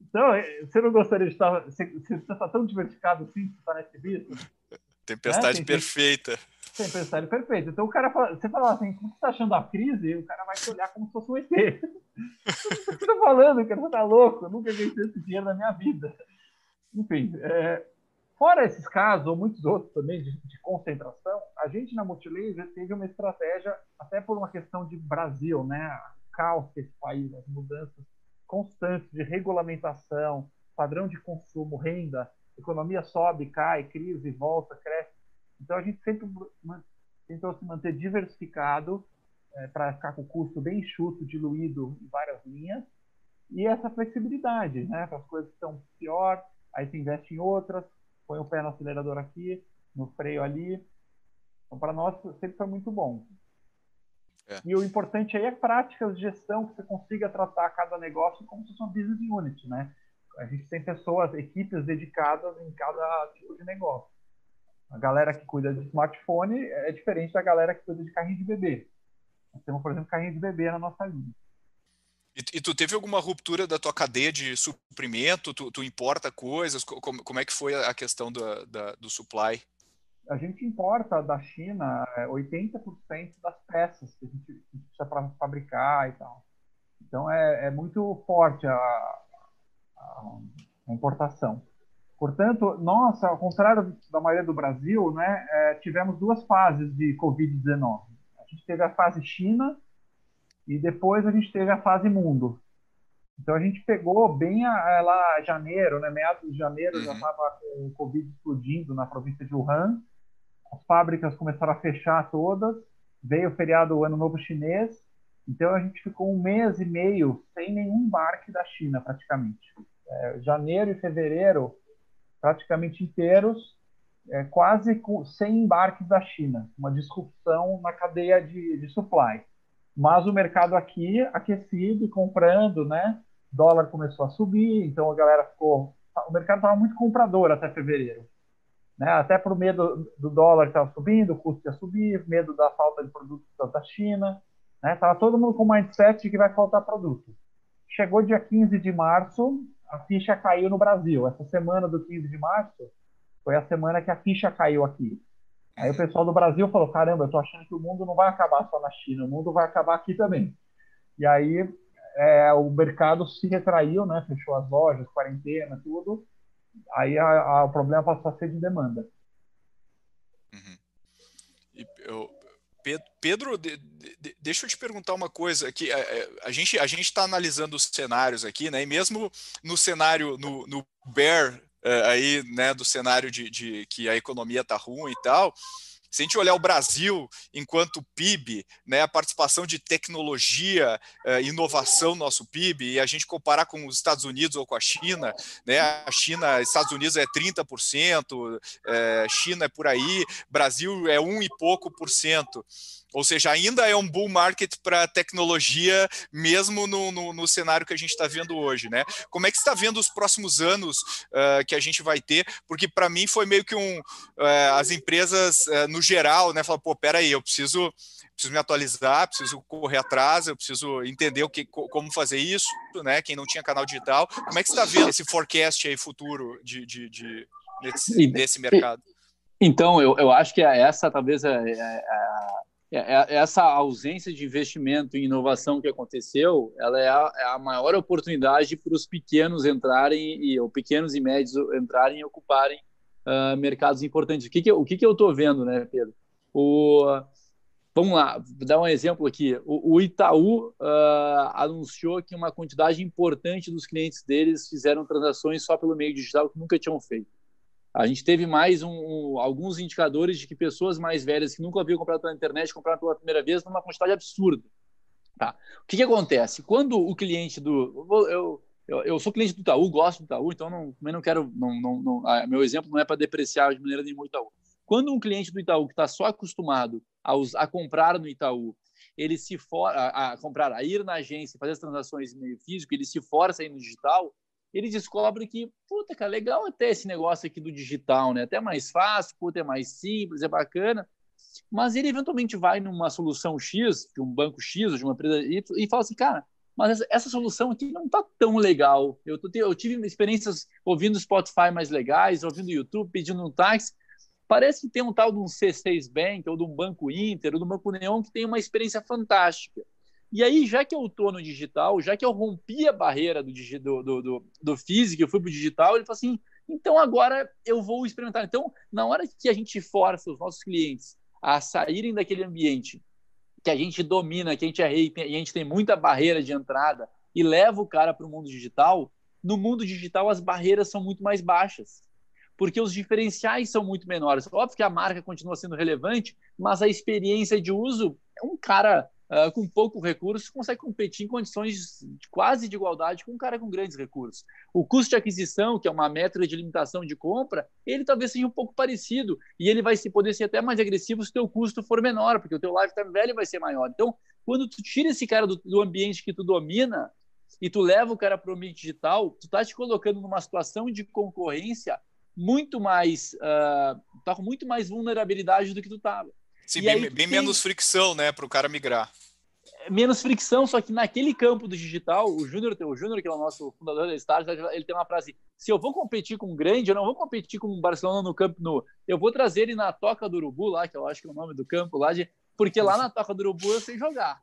Então, é, você não gostaria de estar. Você, está tão diversificado assim, você está nesse business? Tempestade né? perfeita. Tempestade perfeita. Então, o cara fala, você fala assim: como você está achando a crise? O cara vai te olhar como se fosse um ET. o que você está falando, cara? Você está louco? Eu nunca gastei esse dinheiro na minha vida. Enfim, é, Fora esses casos, ou muitos outros também, de, de concentração, a gente na Multilaser teve uma estratégia, até por uma questão de Brasil, né? Caos que esse país, as mudanças constantes de regulamentação, padrão de consumo, renda, economia sobe, cai, crise, volta, cresce. Então a gente sempre tentou se manter diversificado é, para ficar com o custo bem enxuto, diluído em várias linhas, e essa flexibilidade, né? As coisas estão pior, aí se investe em outras, põe o pé no acelerador aqui, no freio ali. Então, para nós, sempre foi muito bom. É. E o importante aí é práticas de gestão, que você consiga tratar cada negócio como se fosse uma business unit, né? A gente tem pessoas, equipes dedicadas em cada tipo de negócio. A galera que cuida de smartphone é diferente da galera que cuida de carrinho de bebê. Nós temos, por exemplo, carrinho de bebê na nossa linha. E, tu teve alguma ruptura da tua cadeia de suprimento? Tu, tu importa coisas? Como, como, é que foi a questão da, do supply? A gente importa da China 80% é, das peças que a gente precisa para fabricar e tal. Então é, é muito forte a, a, a, importação. Portanto, nós, ao contrário da maioria do Brasil, né, é, tivemos duas fases de Covid-19. A gente teve a fase China, e depois a gente teve a fase mundo. Então a gente pegou bem a, a, lá janeiro, né, meados de janeiro uhum. já estava com o Covid explodindo na província de Wuhan, as fábricas começaram a fechar todas, veio o feriado o Ano Novo Chinês, então a gente ficou um mês e meio sem nenhum embarque da China praticamente. É, janeiro e fevereiro praticamente inteiros, é, quase com, sem embarques da China, uma disrupção na cadeia de, de supply. Mas o mercado aqui aquecido e comprando, né? Dólar começou a subir, então a galera ficou. O mercado estava muito comprador até fevereiro. Né? Até por medo do dólar estar subindo, o custo ia subir, medo da falta de produtos da China. Estava né? todo mundo com o mindset de que vai faltar produto. Chegou dia 15 de março, a ficha caiu no Brasil. Essa semana do 15 de março foi a semana que a ficha caiu aqui. Aí o pessoal do Brasil falou: caramba, eu tô achando que o mundo não vai acabar só na China, o mundo vai acabar aqui também. E aí é, o mercado se retraiu, né? Fechou as lojas, quarentena, tudo. Aí a, a, o problema passou a ser de demanda. Uhum. E eu, Pedro, de, de, deixa eu te perguntar uma coisa aqui. A, é, a gente a gente está analisando os cenários aqui, né? E mesmo no cenário no, no bear uh, aí, né, do cenário de, de que a economia está ruim e tal, se a gente olhar o Brasil enquanto PIB, né, a participação de tecnologia, uh, inovação no nosso PIB, e a gente comparar com os Estados Unidos ou com a China, né, a China, Estados Unidos é 30%, uh, eh, China é por aí, Brasil é um e pouco por cento. Ou seja, ainda é um bull market para tecnologia, mesmo no, no, no, cenário que a gente está vendo hoje, né? Como é que você está vendo os próximos anos uh, que a gente vai ter? Porque para mim foi meio que um. Uh, as empresas, uh, no geral, né, falam, pô, peraí, eu preciso, preciso me atualizar, preciso correr atrás, eu preciso entender o que, como fazer isso, né? Quem não tinha canal digital. Como é que você está vendo esse forecast aí futuro de, de, de desse, desse mercado? Então, eu, eu acho que essa talvez é, é, é é, é, essa ausência de investimento em inovação que aconteceu, ela é a, é a maior oportunidade para os pequenos entrarem e ou pequenos e médios entrarem e ocuparem uh, mercados importantes. O que, que o que, que eu estou vendo, né, Pedro? O, vamos lá, vou dar um exemplo aqui. O, o Itaú uh, anunciou que uma quantidade importante dos clientes deles fizeram transações só pelo meio digital que nunca tinham feito. A gente teve mais um, um, alguns indicadores de que pessoas mais velhas que nunca haviam comprado pela internet compraram pela primeira vez numa quantidade absurda. Tá. O que, que acontece? Quando o cliente do. Eu, eu, eu, sou cliente do Itaú, gosto do Itaú, então não, também não quero. Não, não, não ah, meu exemplo não é para depreciar de maneira nenhuma o Itaú. Quando um cliente do Itaú que está só acostumado a, a, comprar no Itaú, ele se for, a, a, comprar, a ir na agência, fazer as transações em meio físico, ele se força a ir no digital, ele descobre que, puta, cara, legal até esse negócio aqui do digital, né? Até mais fácil, puta, é mais simples, é bacana. Mas ele eventualmente vai numa solução X, de um banco X ou de uma empresa Y, e fala assim, cara, mas essa, essa solução aqui não tá tão legal. Eu, tô, eu tive experiências ouvindo Spotify mais legais, ouvindo YouTube, pedindo um táxi. Parece que tem um tal de um C6 Bank, ou de um Banco Inter, ou de um Banco Neon, que tem uma experiência fantástica. E aí, já que eu estou no digital, já que eu rompi a barreira do, do, do, do físico, eu fui para o digital, ele falou assim: então agora eu vou experimentar. Então, na hora que a gente força os nossos clientes a saírem daquele ambiente que a gente domina, que a gente é rei, e a gente tem muita barreira de entrada, e leva o cara para o mundo digital, no mundo digital as barreiras são muito mais baixas. Porque os diferenciais são muito menores. Óbvio que a marca continua sendo relevante, mas a experiência de uso, é um cara uh, com pouco recurso, consegue competir em condições de, quase de igualdade com um cara com grandes recursos. O custo de aquisição, que é uma métrica de limitação de compra, ele talvez seja um pouco parecido e ele vai se, poder ser até mais agressivo se o teu custo for menor, porque o teu lifetime value vai ser maior. Então, quando tu tira esse cara do, do ambiente que tu domina e tu leva o cara para o ambiente digital, tu tá te colocando numa situação de concorrência muito mais, uh, tá com muito mais vulnerabilidade do que tu estava. Sim, e bem, bem tem... menos fricção, né, para o cara migrar. Menos fricção, só que naquele campo do digital, o Júnior, o Júnior, que é o nosso fundador da Stars, ele tem uma frase: se eu vou competir com um grande, eu não vou competir com o Barcelona no campo no. Eu vou trazer ele na Toca do Urubu, lá, que eu acho que é o nome do campo lá, de, porque lá na Toca do Urubu eu sei jogar.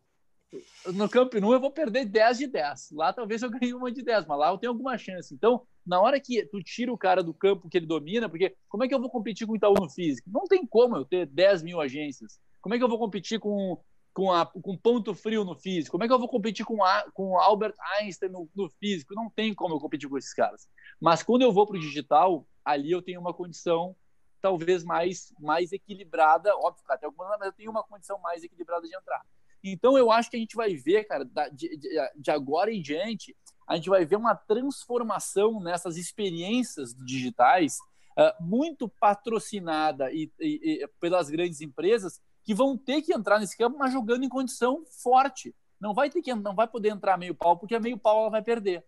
No Camp Nou eu vou perder 10 de 10. Lá talvez eu ganhe uma de 10, mas lá eu tenho alguma chance. Então, na hora que tu tira o cara do campo que ele domina, porque como é que eu vou competir com o Itaú no físico? Não tem como eu ter 10 mil agências. Como é que eu vou competir com, com, a, com ponto frio no físico? Como é que eu vou competir com, a, com Albert Einstein no, no físico? Não tem como eu competir com esses caras. Mas quando eu vou para o digital, ali eu tenho uma condição talvez mais, mais equilibrada, óbvio, até algumas, mas eu tenho uma condição mais equilibrada de entrar. Então eu acho que a gente vai ver, cara, de, de, de agora em diante, a gente vai ver uma transformação nessas experiências digitais uh, muito patrocinada e, e, e, pelas grandes empresas que vão ter que entrar nesse campo, mas jogando em condição forte. Não vai ter que não vai poder entrar meio pau porque a meio pau ela vai perder.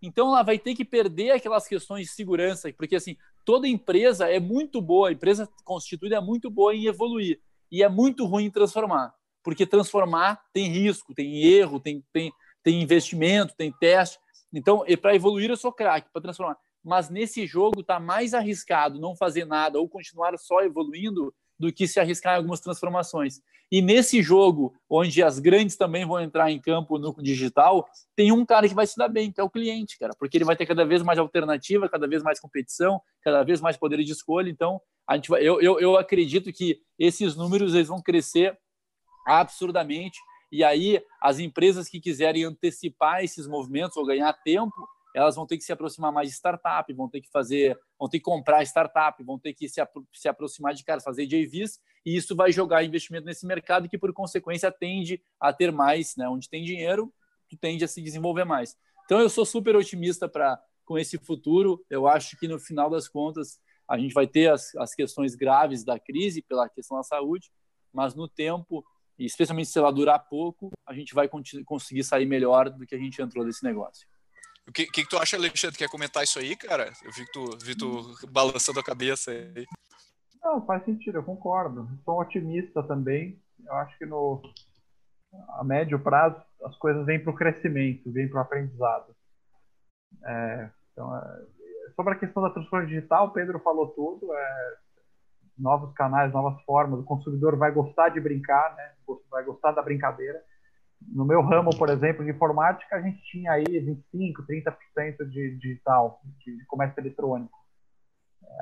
Então ela vai ter que perder aquelas questões de segurança, porque assim, toda empresa é muito boa, a empresa constituída é muito boa em evoluir e é muito ruim em transformar, porque transformar tem risco, tem erro, tem, tem, tem investimento, tem teste. Então, para evoluir eu sou craque, para transformar. Mas nesse jogo está mais arriscado não fazer nada ou continuar só evoluindo do que se arriscar em algumas transformações. E nesse jogo, onde as grandes também vão entrar em campo no digital, tem um cara que vai se dar bem, que é o cliente, cara, porque ele vai ter cada vez mais alternativa, cada vez mais competição, cada vez mais poder de escolha. Então, a gente vai, eu, eu, eu acredito que esses números eles vão crescer absurdamente. E aí, as empresas que quiserem antecipar esses movimentos ou ganhar tempo, elas vão ter que se aproximar mais de startup, vão ter que fazer, vão ter que comprar startup, vão ter que se, se aproximar de cara, fazer JVs, e isso vai jogar investimento nesse mercado que, por consequência, tende a ter mais, né? Onde tem dinheiro, tu tende a se desenvolver mais. Então, eu sou super otimista para com esse futuro. Eu acho que no final das contas a gente vai ter as, as questões graves da crise pela questão da saúde, mas no tempo, e especialmente se ela durar pouco, a gente vai conseguir sair melhor do que a gente entrou desse negócio. O que, que, que, tu acha, Alexandre? Quer comentar isso aí, cara? Eu vi que tu, vi tu balançando a cabeça aí. Não, faz sentido, eu concordo. Sou otimista também. Eu acho que no a médio prazo as coisas vêm para o crescimento, vêm para o aprendizado. É, então, é, sobre a questão da transformação digital, o Pedro falou tudo. É, novos canais, novas formas. O consumidor vai gostar de brincar, né? vai gostar da brincadeira no meu ramo, por exemplo, de informática, a gente tinha aí 25, 30% de digital, de comércio eletrônico.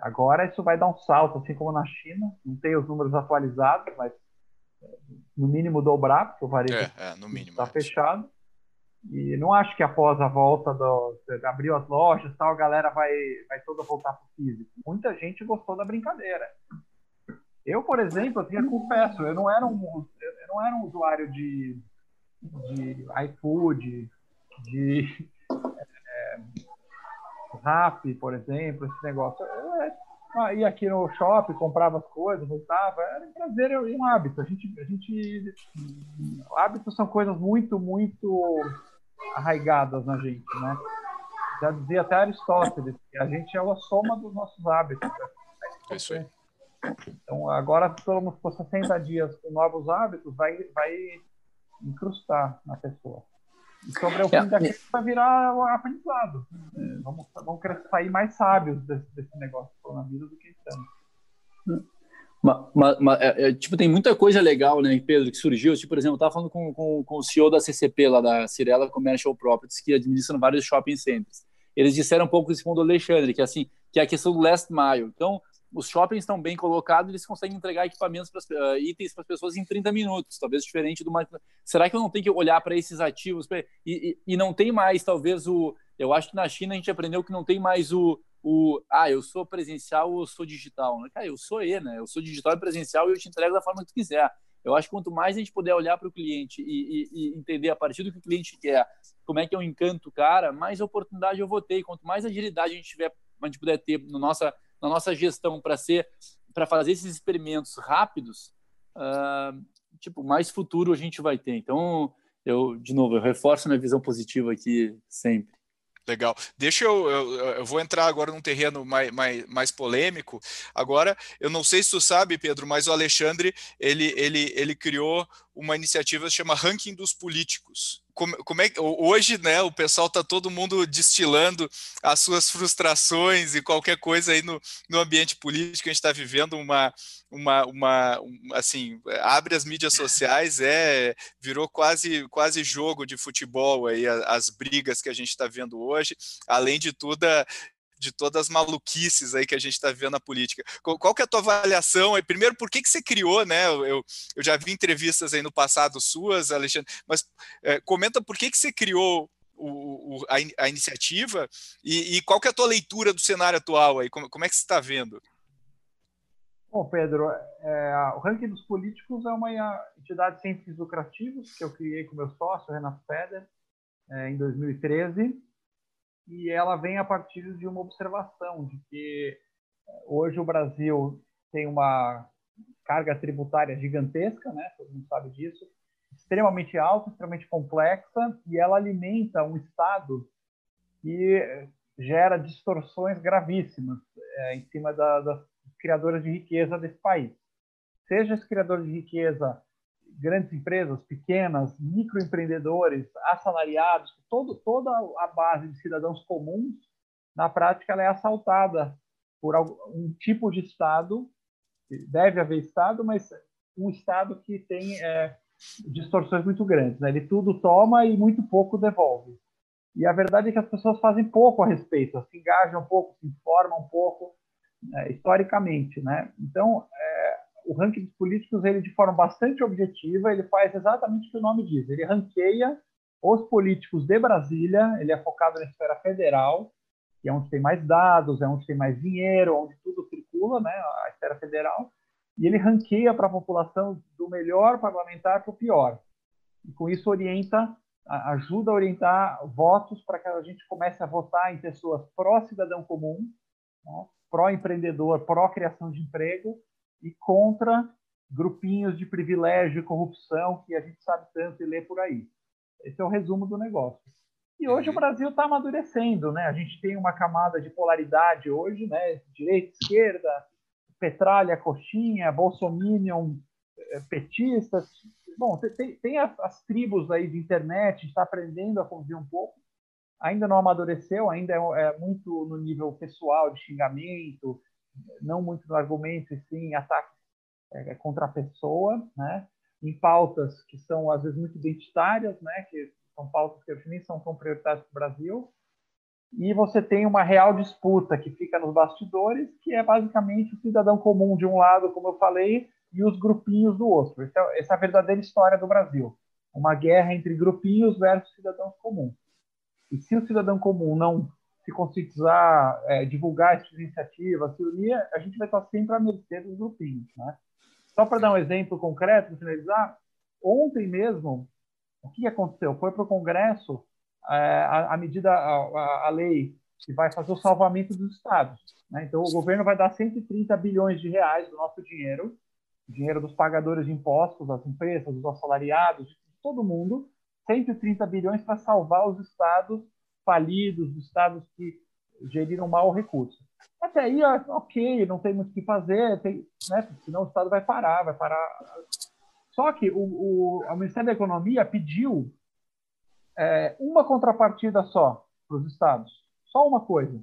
Agora isso vai dar um salto, assim como na China. Não tem os números atualizados, mas é, no mínimo dobrar, porque o varejo é, é, está é. fechado. E não acho que após a volta do abriu as lojas, tal, a galera vai vai toda voltar para o físico. Muita gente gostou da brincadeira. Eu, por exemplo, eu confesso, eu não era um eu não era um usuário de de iFood, de é, Rap, por exemplo, esse negócio. Eu ia aqui no shopping, comprava as coisas, voltava. Era um prazer e um hábito. A gente, a gente, hábitos são coisas muito, muito arraigadas na gente, né? Já dizia até Aristóteles que a gente é a soma dos nossos hábitos. Né? É isso aí. Então, agora, se todo mundo for 60 dias com novos hábitos, vai, vai incrustar na pessoa. E sobre o fim é, daquilo vai virar um aprendizado. É, vamos, vamos sair mais sábios desse, desse negócio do coronavírus do que estamos. Mas, mas, é, é, tipo, tem muita coisa legal, né, Pedro, que surgiu. Tipo, por exemplo, eu estava falando com, com, com, o CEO da CCP, lá da Cirela Commercial Properties, que administram vários shopping centers. Eles disseram um pouco isso com o Alexandre, que assim, que é a questão do last mile. Então, os shoppings estão bem colocados, eles conseguem entregar equipamentos, para uh, itens para as pessoas em 30 minutos, talvez diferente do mais. Será que eu não tenho que olhar para esses ativos? Pra... E, e, e, não tem mais, talvez, o. Eu acho que na China a gente aprendeu que não tem mais o. o ah, eu sou presencial ou sou digital. Cara, eu sou E, né? Eu sou digital e presencial e eu te entrego da forma que tu quiser. Eu acho que quanto mais a gente puder olhar para o cliente e, e, e, entender a partir do que o cliente quer, como é que eu encanto o cara, mais oportunidade eu vou ter. E quanto mais agilidade a gente tiver, a gente puder ter no nossa na nossa gestão para ser para fazer esses experimentos rápidos, uh, tipo, mais futuro a gente vai ter. Então, eu, de novo, eu reforço minha visão positiva aqui sempre. Legal. Deixa eu, eu, eu, vou entrar agora num terreno mais, mais, mais polêmico. Agora, eu não sei se tu sabe, Pedro, mas o Alexandre ele, ele, ele criou uma iniciativa que chama Ranking dos Políticos. Como, como é hoje, né, o pessoal está todo mundo destilando as suas frustrações e qualquer coisa aí no, no ambiente político. A gente está vivendo uma, uma, uma um, assim, abre as mídias sociais, é virou quase quase jogo de futebol aí as brigas que a gente está vendo hoje. Além de tudo, de todas as maluquices aí que a gente está vivendo na política. Qual, qual, que é a tua avaliação? Primeiro, por que, que você criou, né? Eu, eu já vi entrevistas aí no passado suas, Alexandre, mas é, comenta por que, que você criou o, o, a, a, iniciativa e, e, qual que é a tua leitura do cenário atual aí? Como, como é que você está vendo? Bom, Pedro, é, o ranking dos políticos é uma entidade sem fins lucrativos que eu criei com meu sócio, Renato Feder, é, em 2013, e ela vem a partir de uma observação de que é, hoje o Brasil tem uma carga tributária gigantesca, né? Todo mundo sabe disso, extremamente alta, extremamente complexa, e ela alimenta um Estado que gera distorções gravíssimas é, em cima da, das criadoras de riqueza desse país. Seja esse criador de riqueza grandes empresas, pequenas, microempreendedores, assalariados, todo, toda a base de cidadãos comuns, na prática, ela é assaltada por um tipo de Estado, deve haver Estado, mas um Estado que tem é, distorções muito grandes. Né? Ele tudo toma e muito pouco devolve. E a verdade é que as pessoas fazem pouco a respeito, se engajam um pouco, se informam um pouco, é, historicamente. Né? Então, é, o ranking dos políticos, ele de forma bastante objetiva, ele faz exatamente o que o nome diz. Ele ranqueia os políticos de Brasília, ele é focado na esfera federal, que é onde tem mais dados, é onde tem mais dinheiro, onde tudo circula, né, a esfera federal, e ele ranqueia para a população do melhor parlamentar para o pior. E com isso orienta, ajuda a orientar votos para que a gente comece a votar em pessoas pró-cidadão comum, né, pró-empreendedor, pró-criação de emprego, e contra grupinhos de privilégio e corrupção que a gente sabe tanto e lê por aí. Esse é o resumo do negócio. E hoje o. Brasil está amadurecendo, né? A gente tem uma camada de polaridade hoje, né? Direita, esquerda, petralha, coxinha, bolsominion, eh, petistas. Bom, tem, tem as, as, tribos aí de internet, está aprendendo a conviver um pouco. Ainda não amadureceu, ainda é, é muito no nível pessoal de xingamento, não muito no argumento, e sim ataques é, contra a pessoa, né? em pautas que são, às vezes, muito identitárias, né? que são pautas que nem são tão prioritárias para o Brasil, e você tem uma real disputa que fica nos bastidores, que é basicamente o cidadão comum de um lado, como eu falei, e os grupinhos do outro. É, essa é a verdadeira história do Brasil. Uma guerra entre grupinhos versus cidadãos comuns. E se o cidadão comum não se conscientizar, é, divulgar essas iniciativas, se unir, a gente vai estar sempre à mercê dos grupinhos. Né? Só para dar um exemplo concreto, para finalizar, ontem mesmo, o que aconteceu? Foi para o Congresso é, a, a, medida, a, a, lei que vai fazer o salvamento dos estados. Né? Então, o governo vai dar 130 bilhões de reais do nosso dinheiro, dinheiro dos pagadores de impostos, das empresas, dos assalariados, de todo mundo, 130 bilhões para salvar os estados falidos, dos estados que geriram mal o recurso. Até aí, ok, não tem muito o que fazer, tem, né, senão o Estado vai parar, vai parar. Só que o, o, o Ministério da Economia pediu é, uma contrapartida só para os estados, só uma coisa.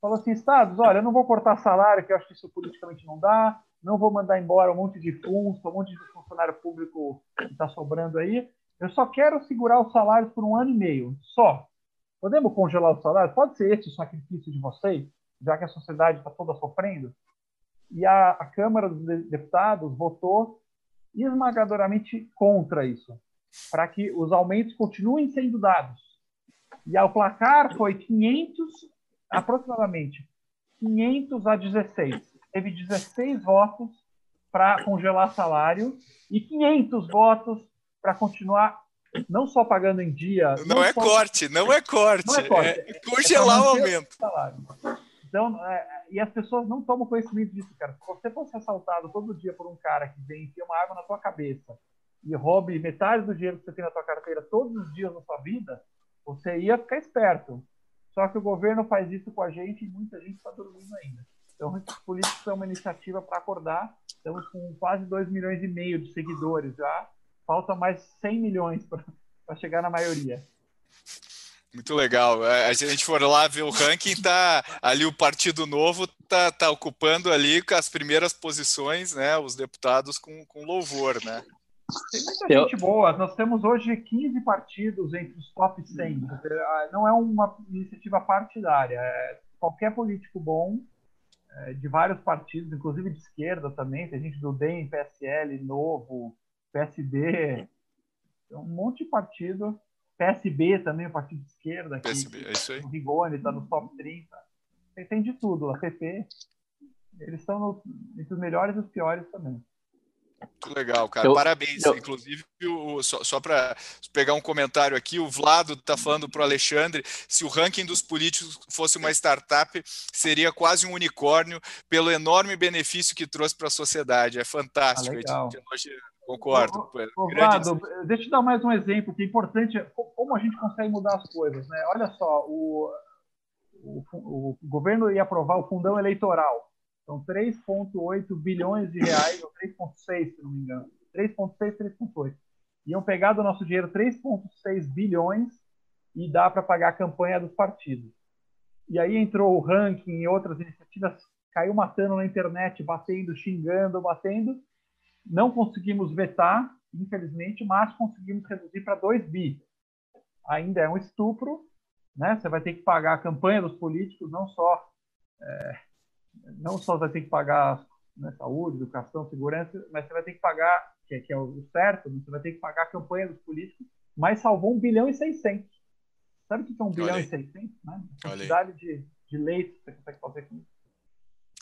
Falou assim, estados, olha, eu não vou cortar salário, que eu acho que isso politicamente não dá, não vou mandar embora um monte de fundos, um monte de funcionário público que está sobrando aí, eu só quero segurar os salários por um ano e meio, só. Podemos congelar o salário? Pode ser esse o sacrifício de vocês, já que a sociedade está toda sofrendo? E a, a Câmara dos Deputados votou esmagadoramente contra isso, para que os aumentos continuem sendo dados. E o placar foi 500, aproximadamente 500 a 16. Teve 16 votos para congelar salário e 500 votos para continuar não só pagando em dia. Não, não é só... corte, não é corte. Não é, corte. é congelar é o aumento. O então, é, e as pessoas não tomam conhecimento disso, cara. Se você fosse assaltado todo dia por um cara que vem enfia uma arma na tua cabeça e roube metade do dinheiro que você tem na tua carteira todos os dias da sua vida, você ia ficar esperto. Só que o governo faz isso com a gente e muita gente está dormindo ainda. Então, os políticos é uma iniciativa para acordar. Estamos com quase 2 milhões e meio de seguidores já falta mais 100 milhões para chegar na maioria. Muito legal. É, se a gente for lá ver o ranking, tá ali o Partido Novo tá, tá ocupando ali com as primeiras posições, né? Os deputados com, com louvor, né? Tem muita Eu... gente boa. Nós temos hoje 15 partidos entre os top 100. Ah, não é uma iniciativa partidária. É, qualquer político bom, é, de vários partidos, inclusive de esquerda também, tem gente do DEM, PSL, Novo, PSD, um monte de partido, PSB também, o partido de esquerda, que, PSB, é isso aí. o Rigoni está no top 30, tem, tem de tudo, a PP, eles estão no, entre os melhores e os piores também. Muito legal, cara. Eu, Parabéns. Eu... Inclusive, o, só, só para pegar um comentário aqui, o Vlado está falando para o Alexandre: se o ranking dos políticos fosse uma startup, seria quase um unicórnio pelo enorme benefício que trouxe para a sociedade. É fantástico. Ah, legal. Concordo. Ô, deixa eu dar mais um exemplo que é importante, como a gente consegue mudar as coisas. Né? Olha só, o, o, o governo ia aprovar o fundão eleitoral. São 3,8 bilhões de reais, ou 3,6, se não me engano. 3,6, 3,8. Iam pegar do nosso dinheiro 3,6 bilhões e dá para pagar a campanha dos partidos. E aí entrou o ranking e outras iniciativas, caiu matando na internet, batendo, xingando, batendo. Não conseguimos vetar, infelizmente, mas conseguimos reduzir para 2 bi. Ainda é um estupro, né? Você vai ter que pagar a campanha dos políticos, não só é, não só vai ter que pagar né, saúde, educação, segurança, mas você vai ter que pagar, que é, que é o certo, você vai ter que pagar a campanha dos políticos, mas salvou 1 bilhão e 600. Sabe o que é 1 bilhão e 600? Né? A quantidade de, de leite que você consegue fazer com isso.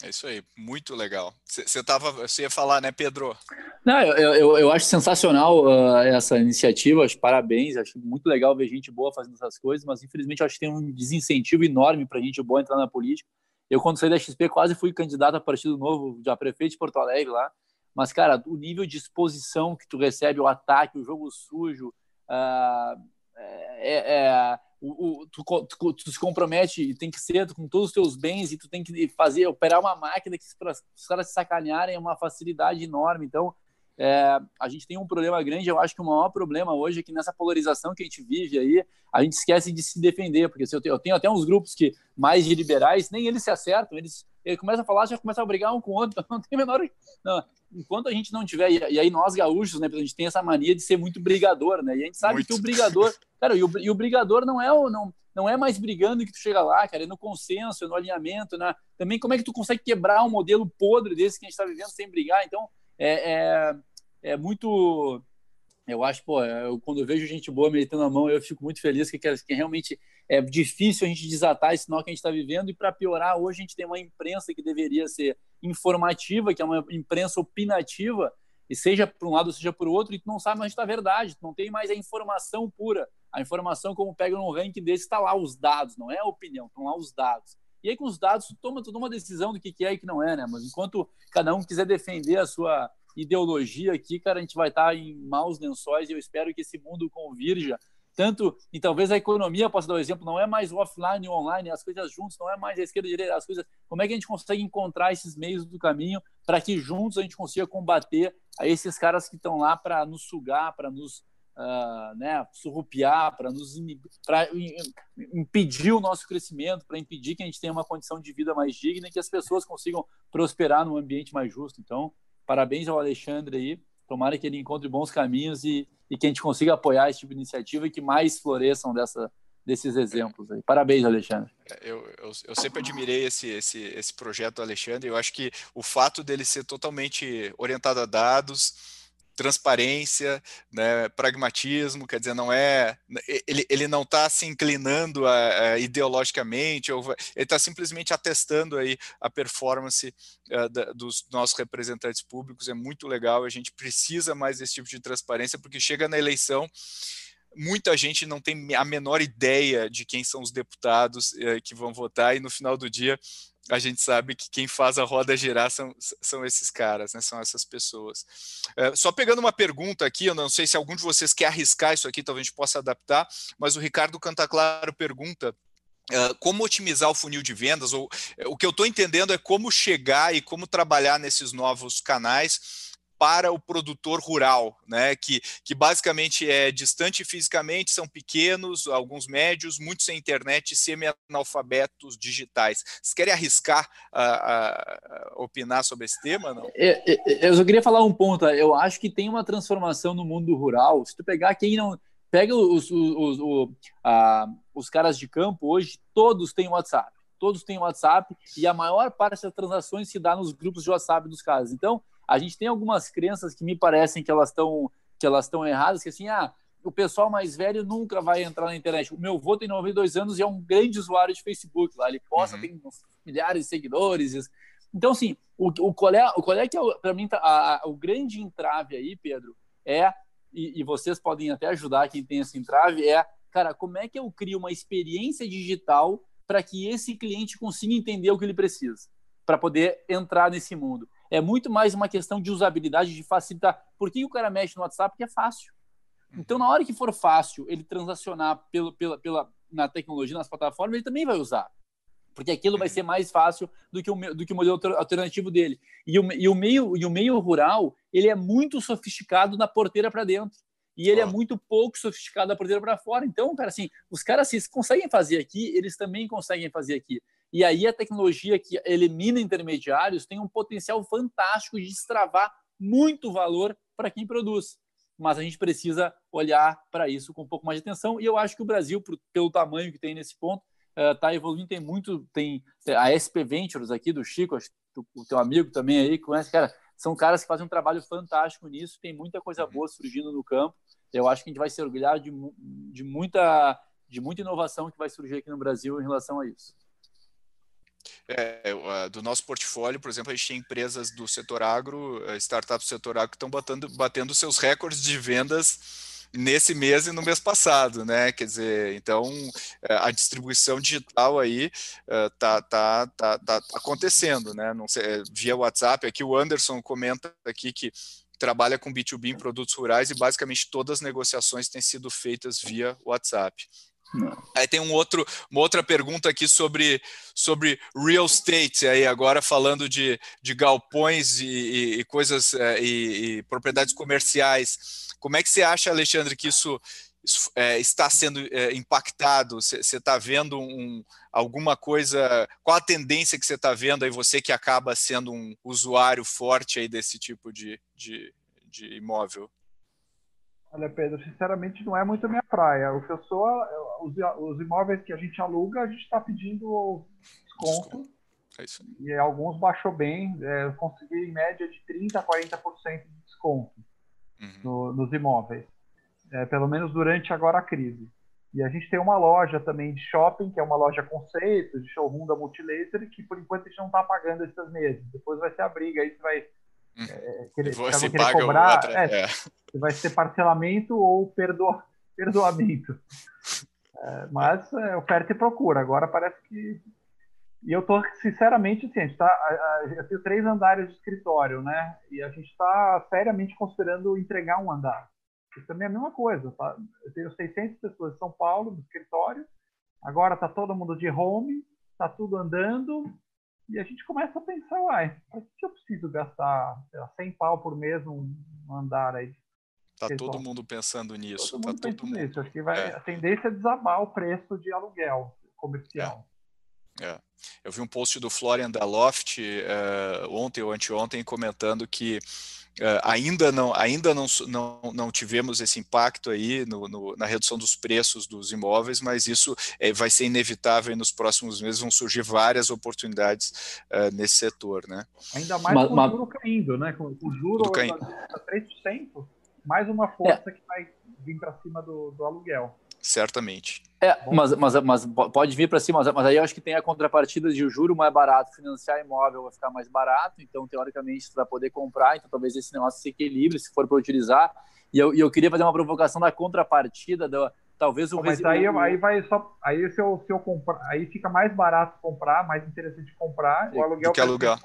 É isso aí, muito legal. Você tava, você ia falar, né, Pedro? Não, eu, eu, eu acho sensacional uh, essa iniciativa, acho parabéns, acho muito legal ver gente boa fazendo essas coisas, mas infelizmente acho que tem um desincentivo enorme para gente boa entrar na política. Eu, quando saí da XP, quase fui candidato a Partido Novo, já prefeito de Porto Alegre lá. Mas, cara, o nível de exposição que tu recebe, o ataque, o jogo sujo, uh, é, é, o, tu, tu, tu, se compromete e tem que ser com todos os teus bens e tu tem que fazer, operar uma máquina que para os caras se sacanearem é uma facilidade enorme. Então, é, a gente tem um problema grande. Eu acho que o maior problema hoje é que nessa polarização que a gente vive aí, a gente esquece de se defender, porque se eu, tenho, eu tenho até uns grupos que mais de liberais, nem eles se acertam, eles, eles começam a falar, já começam a brigar um com o outro, (laughs) então não tem menor. Não, enquanto a gente não tiver, e, aí nós gaúchos, né, a gente tem essa mania de ser muito brigador, né, e a gente sabe muito. que o brigador, cara, e o, e o brigador não é o. Não, não é mais brigando que tu chega lá, cara, é no consenso, é no alinhamento, né? Também como é que tu consegue quebrar um modelo podre desse que a gente está vivendo sem brigar? Então, é, é, é muito. Eu acho, pô, eu, quando eu vejo gente boa metendo a mão, eu fico muito feliz que, que realmente é difícil a gente desatar esse nó que a gente está vivendo. E para piorar, hoje a gente tem uma imprensa que deveria ser informativa, que é uma imprensa opinativa, e seja por um lado, seja por outro, e tu não sabe mais da verdade, tu não tem mais a informação pura. A informação, como pega num ranking desse, está lá os dados, não é a opinião, estão lá os dados. E aí, com os dados, tu toma, tu toma uma decisão do que, que é e que não é, né? Mas enquanto cada um quiser defender a sua ideologia aqui, cara, a gente vai estar em maus lençóis e eu espero que esse mundo convirja tanto e talvez a economia possa dar o um exemplo não é mais offline e online as coisas juntos não é mais a esquerda e a direita as coisas como é que a gente consegue encontrar esses meios do caminho para que juntos a gente consiga combater a esses caras que estão lá para nos sugar para nos uh, né, surrupiar, para nos para impedir o nosso crescimento, para impedir que a gente tenha uma condição de vida mais digna e que as pessoas consigam prosperar num ambiente mais justo. Então, parabéns ao Alexandre aí. Tomara que ele encontre bons caminhos e, e que a gente consiga apoiar esse tipo de iniciativa e que mais floresçam dessa, desses exemplos aí. Parabéns, Alexandre. É, eu, eu, eu, sempre admirei esse, esse, esse projeto do Alexandre. Eu acho que o fato dele ser totalmente orientado a dados, transparência, né, pragmatismo, quer dizer, não é ele, ele não está se inclinando a, a, ideologicamente, ou, ele está simplesmente atestando aí a performance uh, da, dos nossos representantes públicos, é muito legal, a gente precisa mais desse tipo de transparência, porque chega na eleição, muita gente não tem a menor ideia de quem são os deputados uh, que vão votar, e no final do dia a gente sabe que quem faz a roda girar são, são esses caras, né? são essas pessoas. É, só pegando uma pergunta aqui, eu não sei se algum de vocês quer arriscar isso aqui, talvez a gente possa adaptar, mas o Ricardo Cantaclaro pergunta Uh, como otimizar o funil de vendas, ou uh, o que eu estou entendendo é como chegar e como trabalhar nesses novos canais para o produtor rural, né, que, que basicamente é distante fisicamente, são pequenos, alguns médios, muitos sem internet, semi-analfabetos digitais. Vocês querem arriscar a, opinar sobre esse tema? Não? Eu, só queria falar um ponto. Eu acho que tem uma transformação no mundo rural. Se tu pegar quem não pega os, os, os, os, a, os caras de campo hoje, todos têm WhatsApp todos têm WhatsApp e a maior parte das transações se dá nos grupos de WhatsApp dos caras. Então, a gente tem algumas crenças que me parecem que elas estão que elas estão erradas, que assim, ah, o pessoal mais velho nunca vai entrar na internet. O meu avô tem 92 anos e é um grande usuário de Facebook lá, ele posta, uhum. tem milhares de seguidores. Então, assim, o, o qual é, o qual é que é, para mim, tá, a, a, o grande entrave aí, Pedro, é, e, e vocês podem até ajudar quem tem esse entrave, é, cara, como é que eu crio uma experiência digital para que esse cliente consiga entender o que ele precisa, para poder entrar nesse mundo? É muito mais uma questão de usabilidade, de facilitar. Por que o cara mexe no WhatsApp? Porque é fácil. Então, na hora que for fácil ele transacionar pelo, pela, pela, na tecnologia, nas plataformas, ele também vai usar porque aquilo vai ser mais fácil do que o, do que o modelo alternativo dele. E o, e o, meio, e o meio rural, ele é muito sofisticado na porteira para dentro. E ele oh. é muito pouco sofisticado da porteira para fora. Então, cara, assim, os caras, se conseguem fazer aqui, eles também conseguem fazer aqui. E aí a tecnologia que elimina intermediários tem um potencial fantástico de destravar muito valor para quem produz. Mas a gente precisa olhar para isso com um pouco mais de atenção. E eu acho que o Brasil, pelo tamanho que tem nesse ponto, está uh, evoluindo. Tem muito, tem a SP Ventures aqui do Chico, o teu amigo também aí conhece, cara. São caras que fazem um trabalho fantástico nisso. Tem muita coisa boa surgindo no campo. Eu acho que a gente vai se orgulhar de, de muita de muita inovação que vai surgir aqui no Brasil em relação a isso. É, do nosso portfólio, por exemplo, a gente tem empresas do setor agro, eh, startups do setor agro que estão batendo, batendo seus recordes de vendas nesse mês e no mês passado, né? Quer dizer, então eh, a distribuição digital aí uh, tá, tá, tá, tá, acontecendo, né? Não sei, eh, via WhatsApp. Aqui o Anderson comenta aqui que trabalha com B2B em produtos rurais e basicamente todas as negociações têm sido feitas via WhatsApp. Aí tem um outro, uma outra pergunta aqui sobre, sobre real estate, aí agora falando de, de galpões e, e, e coisas e, e, propriedades comerciais. Como é que você acha, Alexandre, que isso, isso é, está sendo é, impactado? Você está vendo um, alguma coisa? Qual a tendência que você está vendo aí, você que acaba sendo um usuário forte aí desse tipo de, de, de imóvel? Olha, Pedro, sinceramente não é muito a minha praia. O que eu sou, os, os imóveis que a gente aluga, a gente está pedindo desconto. É isso. E alguns baixou bem. É, eu consegui em média de 30% a 40% de desconto uhum. no, nos imóveis, é, pelo menos durante agora a crise. E a gente tem uma loja também de shopping, que é uma loja conceito, de showroom da Multilaser, que por enquanto a gente não está pagando esses meses. Depois vai ser a briga, aí você vai hum. é, querer, você querer cobrar. Outra, é, é. Vai ser parcelamento ou perdo, (laughs) perdoamento. É, mas é, oferta e procura. Agora parece que e eu tô, sinceramente, assim, a gente tá, eu tenho três andares de escritório, né? E a gente está seriamente considerando entregar um andar. Isso também é a mesma coisa, tá? Eu tenho 600 pessoas em São Paulo, no escritório, agora tá todo mundo de home, tá tudo andando, e a gente começa a pensar, uai, por que eu preciso gastar lá, 100 pau por mês num andar aí? Tá todo mundo pensando nisso. Todo tá mundo todo mundo. nisso. Acho que vai, é. a tendência é desabar o preço de aluguel comercial. É. é. Eu vi um post do Florian da Loft uh, ontem ou anteontem comentando que uh, ainda, não, ainda não, não, não tivemos esse impacto aí no, no, na redução dos preços dos imóveis, mas isso é, vai ser inevitável e nos próximos meses vão surgir várias oportunidades uh, nesse setor. Né? Ainda mais mas, com o juro caindo, né? Com o juro a 3%, mais uma força é. que vai vir para cima do, do aluguel certamente. É, mas, mas, mas pode vir para cima, mas, mas aí eu acho que tem a contrapartida de o juro mais barato, financiar imóvel vai ficar mais barato, então teoricamente você vai poder comprar, então talvez esse negócio se equilibre se for para utilizar. E eu, e eu queria fazer uma provocação da contrapartida, do, talvez o Mas aí, aí vai só. Aí se eu, se eu comprar, aí fica mais barato comprar, mais interessante comprar, o aluguel que alugar.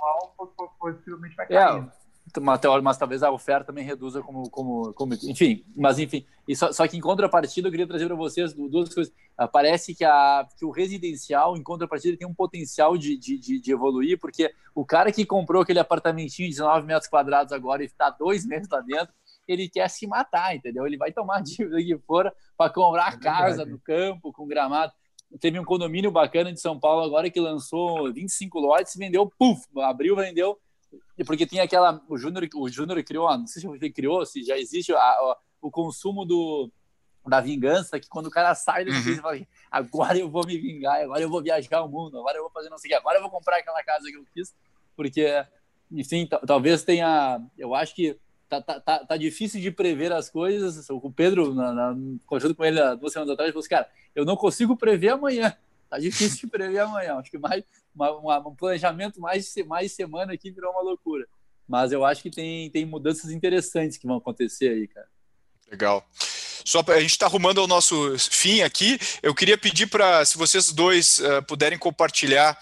possivelmente vai cair. É, mas, mas talvez a oferta também reduza como, como, como enfim, mas enfim, e só, só que em contrapartida eu queria trazer para vocês duas coisas, uh, parece que, a, que o residencial em contrapartida tem um potencial de, de, de, evoluir, porque o cara que comprou aquele apartamentinho de 19 metros quadrados agora e está dois meses lá dentro, ele quer se matar, entendeu? Ele vai tomar (laughs) dívida aqui fora para comprar é casa no campo, com gramado. Teve um condomínio bacana de São Paulo agora que lançou 25 lotes, vendeu, puf, abriu, vendeu porque tem aquela. O Júnior o Júnior criou, não sei se ele criou, se já existe a, a, o consumo do. da vingança, que quando o cara sai crise, uhum. fala assim, agora eu vou me vingar, agora eu vou viajar o mundo, agora eu vou fazer não sei o que, agora eu vou comprar aquela casa que eu quis, porque, enfim, talvez tenha, eu acho que tá, tá, tá, tá, difícil de prever as coisas, o Pedro, na, na, conversando com ele há duas semanas atrás, falou assim, cara, eu não consigo prever amanhã, tá difícil de prever amanhã, acho que mais, uma, um planejamento mais, mais semana aqui virou uma loucura, mas eu acho que tem, tem mudanças interessantes que vão acontecer aí, cara. Legal. Só pra, a gente está arrumando o nosso fim aqui. Eu queria pedir para, se vocês dois uh, puderem compartilhar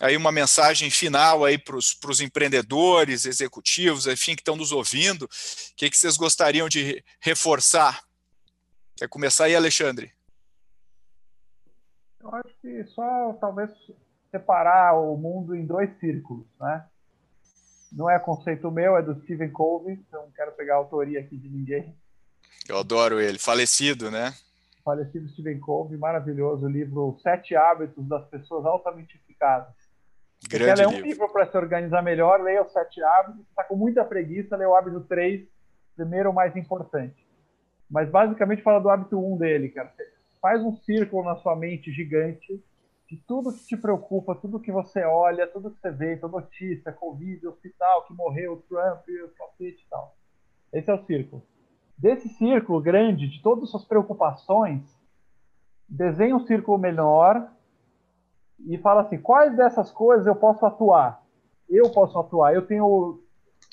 aí uma mensagem final aí para os empreendedores, executivos, enfim, que estão nos ouvindo. O que, que vocês gostariam de reforçar? Quer começar aí, Alexandre? Eu acho que só talvez separar o mundo em dois círculos, né? Não é conceito meu, é do Stephen Covey, então não quero pegar a autoria aqui de ninguém. Eu adoro ele, falecido, né? Falecido Stephen Covey, maravilhoso o livro Sete Hábitos das Pessoas Altamente Eficazes. Grande ela é um livro para se organizar melhor, leia os Sete Hábitos, está com muita preguiça, leia o hábito 3, primeiro o mais importante. Mas basicamente fala do hábito 1 dele, cara. Faz um círculo na sua mente gigante de tudo que te preocupa, tudo que você olha, tudo que você vê, toda notícia, Covid, hospital que morreu, Trump, cacete e tal. Esse é o círculo. Desse círculo grande, de todas as suas preocupações, desenha um círculo menor e fala assim: quais dessas coisas eu posso atuar? Eu posso atuar. Eu tenho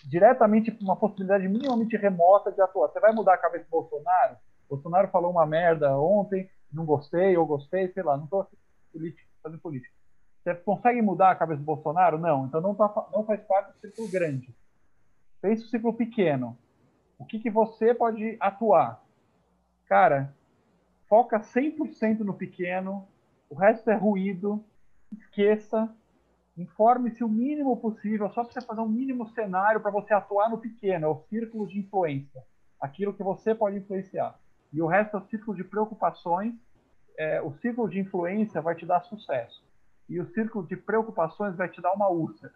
diretamente uma possibilidade minimamente remota de atuar. Você vai mudar a cabeça do Bolsonaro? Bolsonaro falou uma merda ontem, não gostei, ou gostei, sei lá, não estou fazendo política. Você consegue mudar a cabeça do Bolsonaro? Não. Então não, tá, não faz parte do círculo grande. Pense o círculo pequeno. O que, que você pode atuar? Cara, foca 100% no pequeno, o resto é ruído, esqueça, informe-se o mínimo possível, só para você fazer um mínimo cenário para você atuar no pequeno, é o círculo de influência, aquilo que você pode influenciar. E o resto é o círculo de preocupações, é, o círculo de influência vai te dar sucesso. E o círculo de preocupações vai te dar uma úlcera.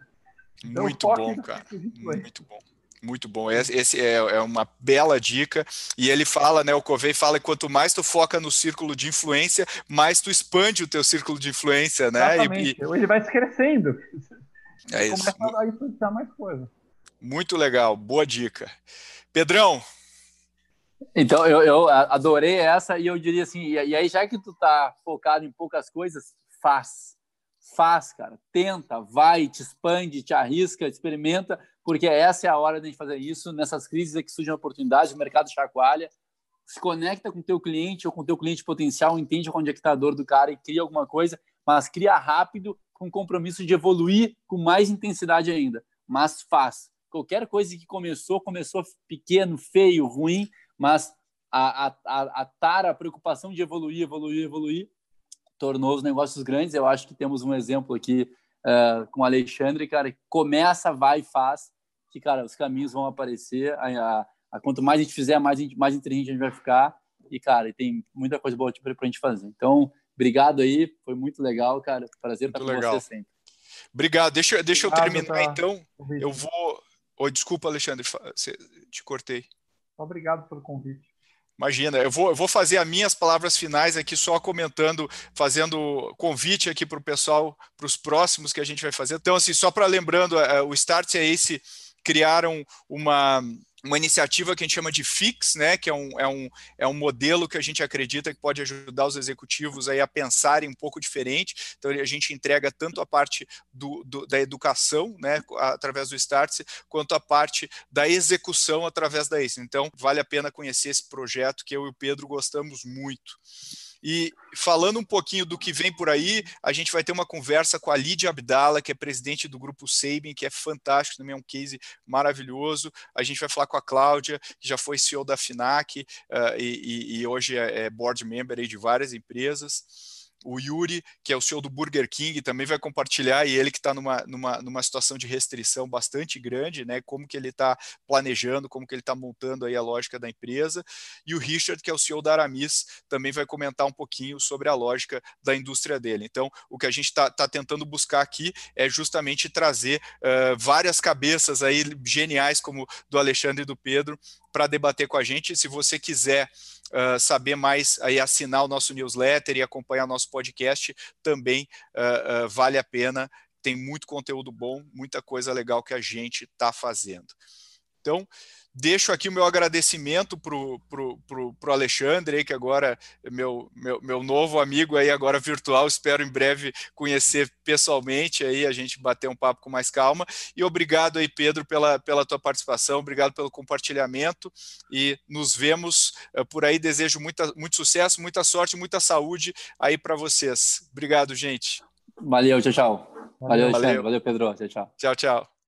Então, Muito bom, cara. Muito bom. Muito bom. Esse é, é, uma bela dica. E ele fala, né? O Covey fala que quanto mais tu foca no círculo de influência, mais tu expande o teu círculo de influência, né? Exatamente. E, Ele vai crescendo. É isso. Começa a influenciar mais coisa. Muito legal. Boa dica. Pedrão. Então, eu, eu adorei essa e eu diria assim, e aí já que tu tá focado em poucas coisas, faz. Faz, cara. Tenta, vai, te expande, te arrisca, experimenta, porque essa é a hora de a gente fazer isso. Nessas crises é que surgem oportunidades, o mercado chacoalha. Se conecta com o teu cliente ou com o teu cliente potencial, entende onde é que está a dor do cara e cria alguma coisa, mas cria rápido, com compromisso de evoluir com mais intensidade ainda. Mas faz. Qualquer coisa que começou, começou pequeno, feio, ruim, mas a, a, a, a tara, a preocupação de evoluir, evoluir, evoluir, tornou os negócios grandes. Eu acho que temos um exemplo aqui uh, com o Alexandre, cara, começa, vai e faz, que, cara, os caminhos vão aparecer, a, a, a quanto mais a gente fizer, mais, mais inteligente a gente vai ficar, e, cara, tem muita coisa boa para a gente fazer. Então, obrigado aí, foi muito legal, cara, prazer muito estar com legal. você sempre. Obrigado, deixa, deixa eu terminar, pra... então, eu vou... Oh, desculpa, Alexandre, te cortei. Obrigado pelo convite. Imagina, eu vou, eu vou fazer as minhas palavras finais aqui, só comentando, fazendo convite aqui para o pessoal, para os próximos que a gente vai fazer. Então, assim, só para lembrando, é, o Start é esse, criaram uma uma iniciativa que a gente chama de FIX, né, que é um, é, um, é um modelo que a gente acredita que pode ajudar os executivos aí a pensarem um pouco diferente. Então, a gente entrega tanto a parte do, do, da educação, né, através do Startse, quanto a parte da execução através da ACE. Então, vale a pena conhecer esse projeto que eu e o Pedro gostamos muito. E falando um pouquinho do que vem por aí, a gente vai ter uma conversa com a Lídia Abdala, que é presidente do grupo Sabin, que é fantástico, também é um case maravilhoso. A gente vai falar com a Cláudia, que já foi CEO da FINAC uh, e, e, hoje é, é board member de várias empresas o Yuri, que é o CEO do Burger King, também vai compartilhar, e ele que está numa, numa, numa situação de restrição bastante grande, né? Como que ele está planejando, como que ele está montando aí a lógica da empresa. E o Richard, que é o CEO da Aramis, também vai comentar um pouquinho sobre a lógica da indústria dele. Então, o que a gente está tá tentando buscar aqui é justamente trazer uh, várias cabeças aí geniais, como do Alexandre e do Pedro, para debater com a gente. Se você quiser uh, saber mais, aí assinar o nosso newsletter e acompanhar o nosso podcast, também uh, uh, vale a pena. Tem muito conteúdo bom, muita coisa legal que a gente está fazendo. Então, Deixo aqui o meu agradecimento para o pro, pro, pro Alexandre, que agora é meu, meu, meu novo amigo aí, agora virtual, espero em breve conhecer pessoalmente, aí a gente bater um papo com mais calma. E obrigado aí, Pedro, pela, pela tua participação, obrigado pelo compartilhamento e nos vemos uh, por aí. Desejo muita, muito sucesso, muita sorte, muita saúde aí para vocês. Obrigado, gente. Valeu, tchau, tchau. Valeu, valeu. valeu Pedro. Tchau, tchau. Tchau, tchau.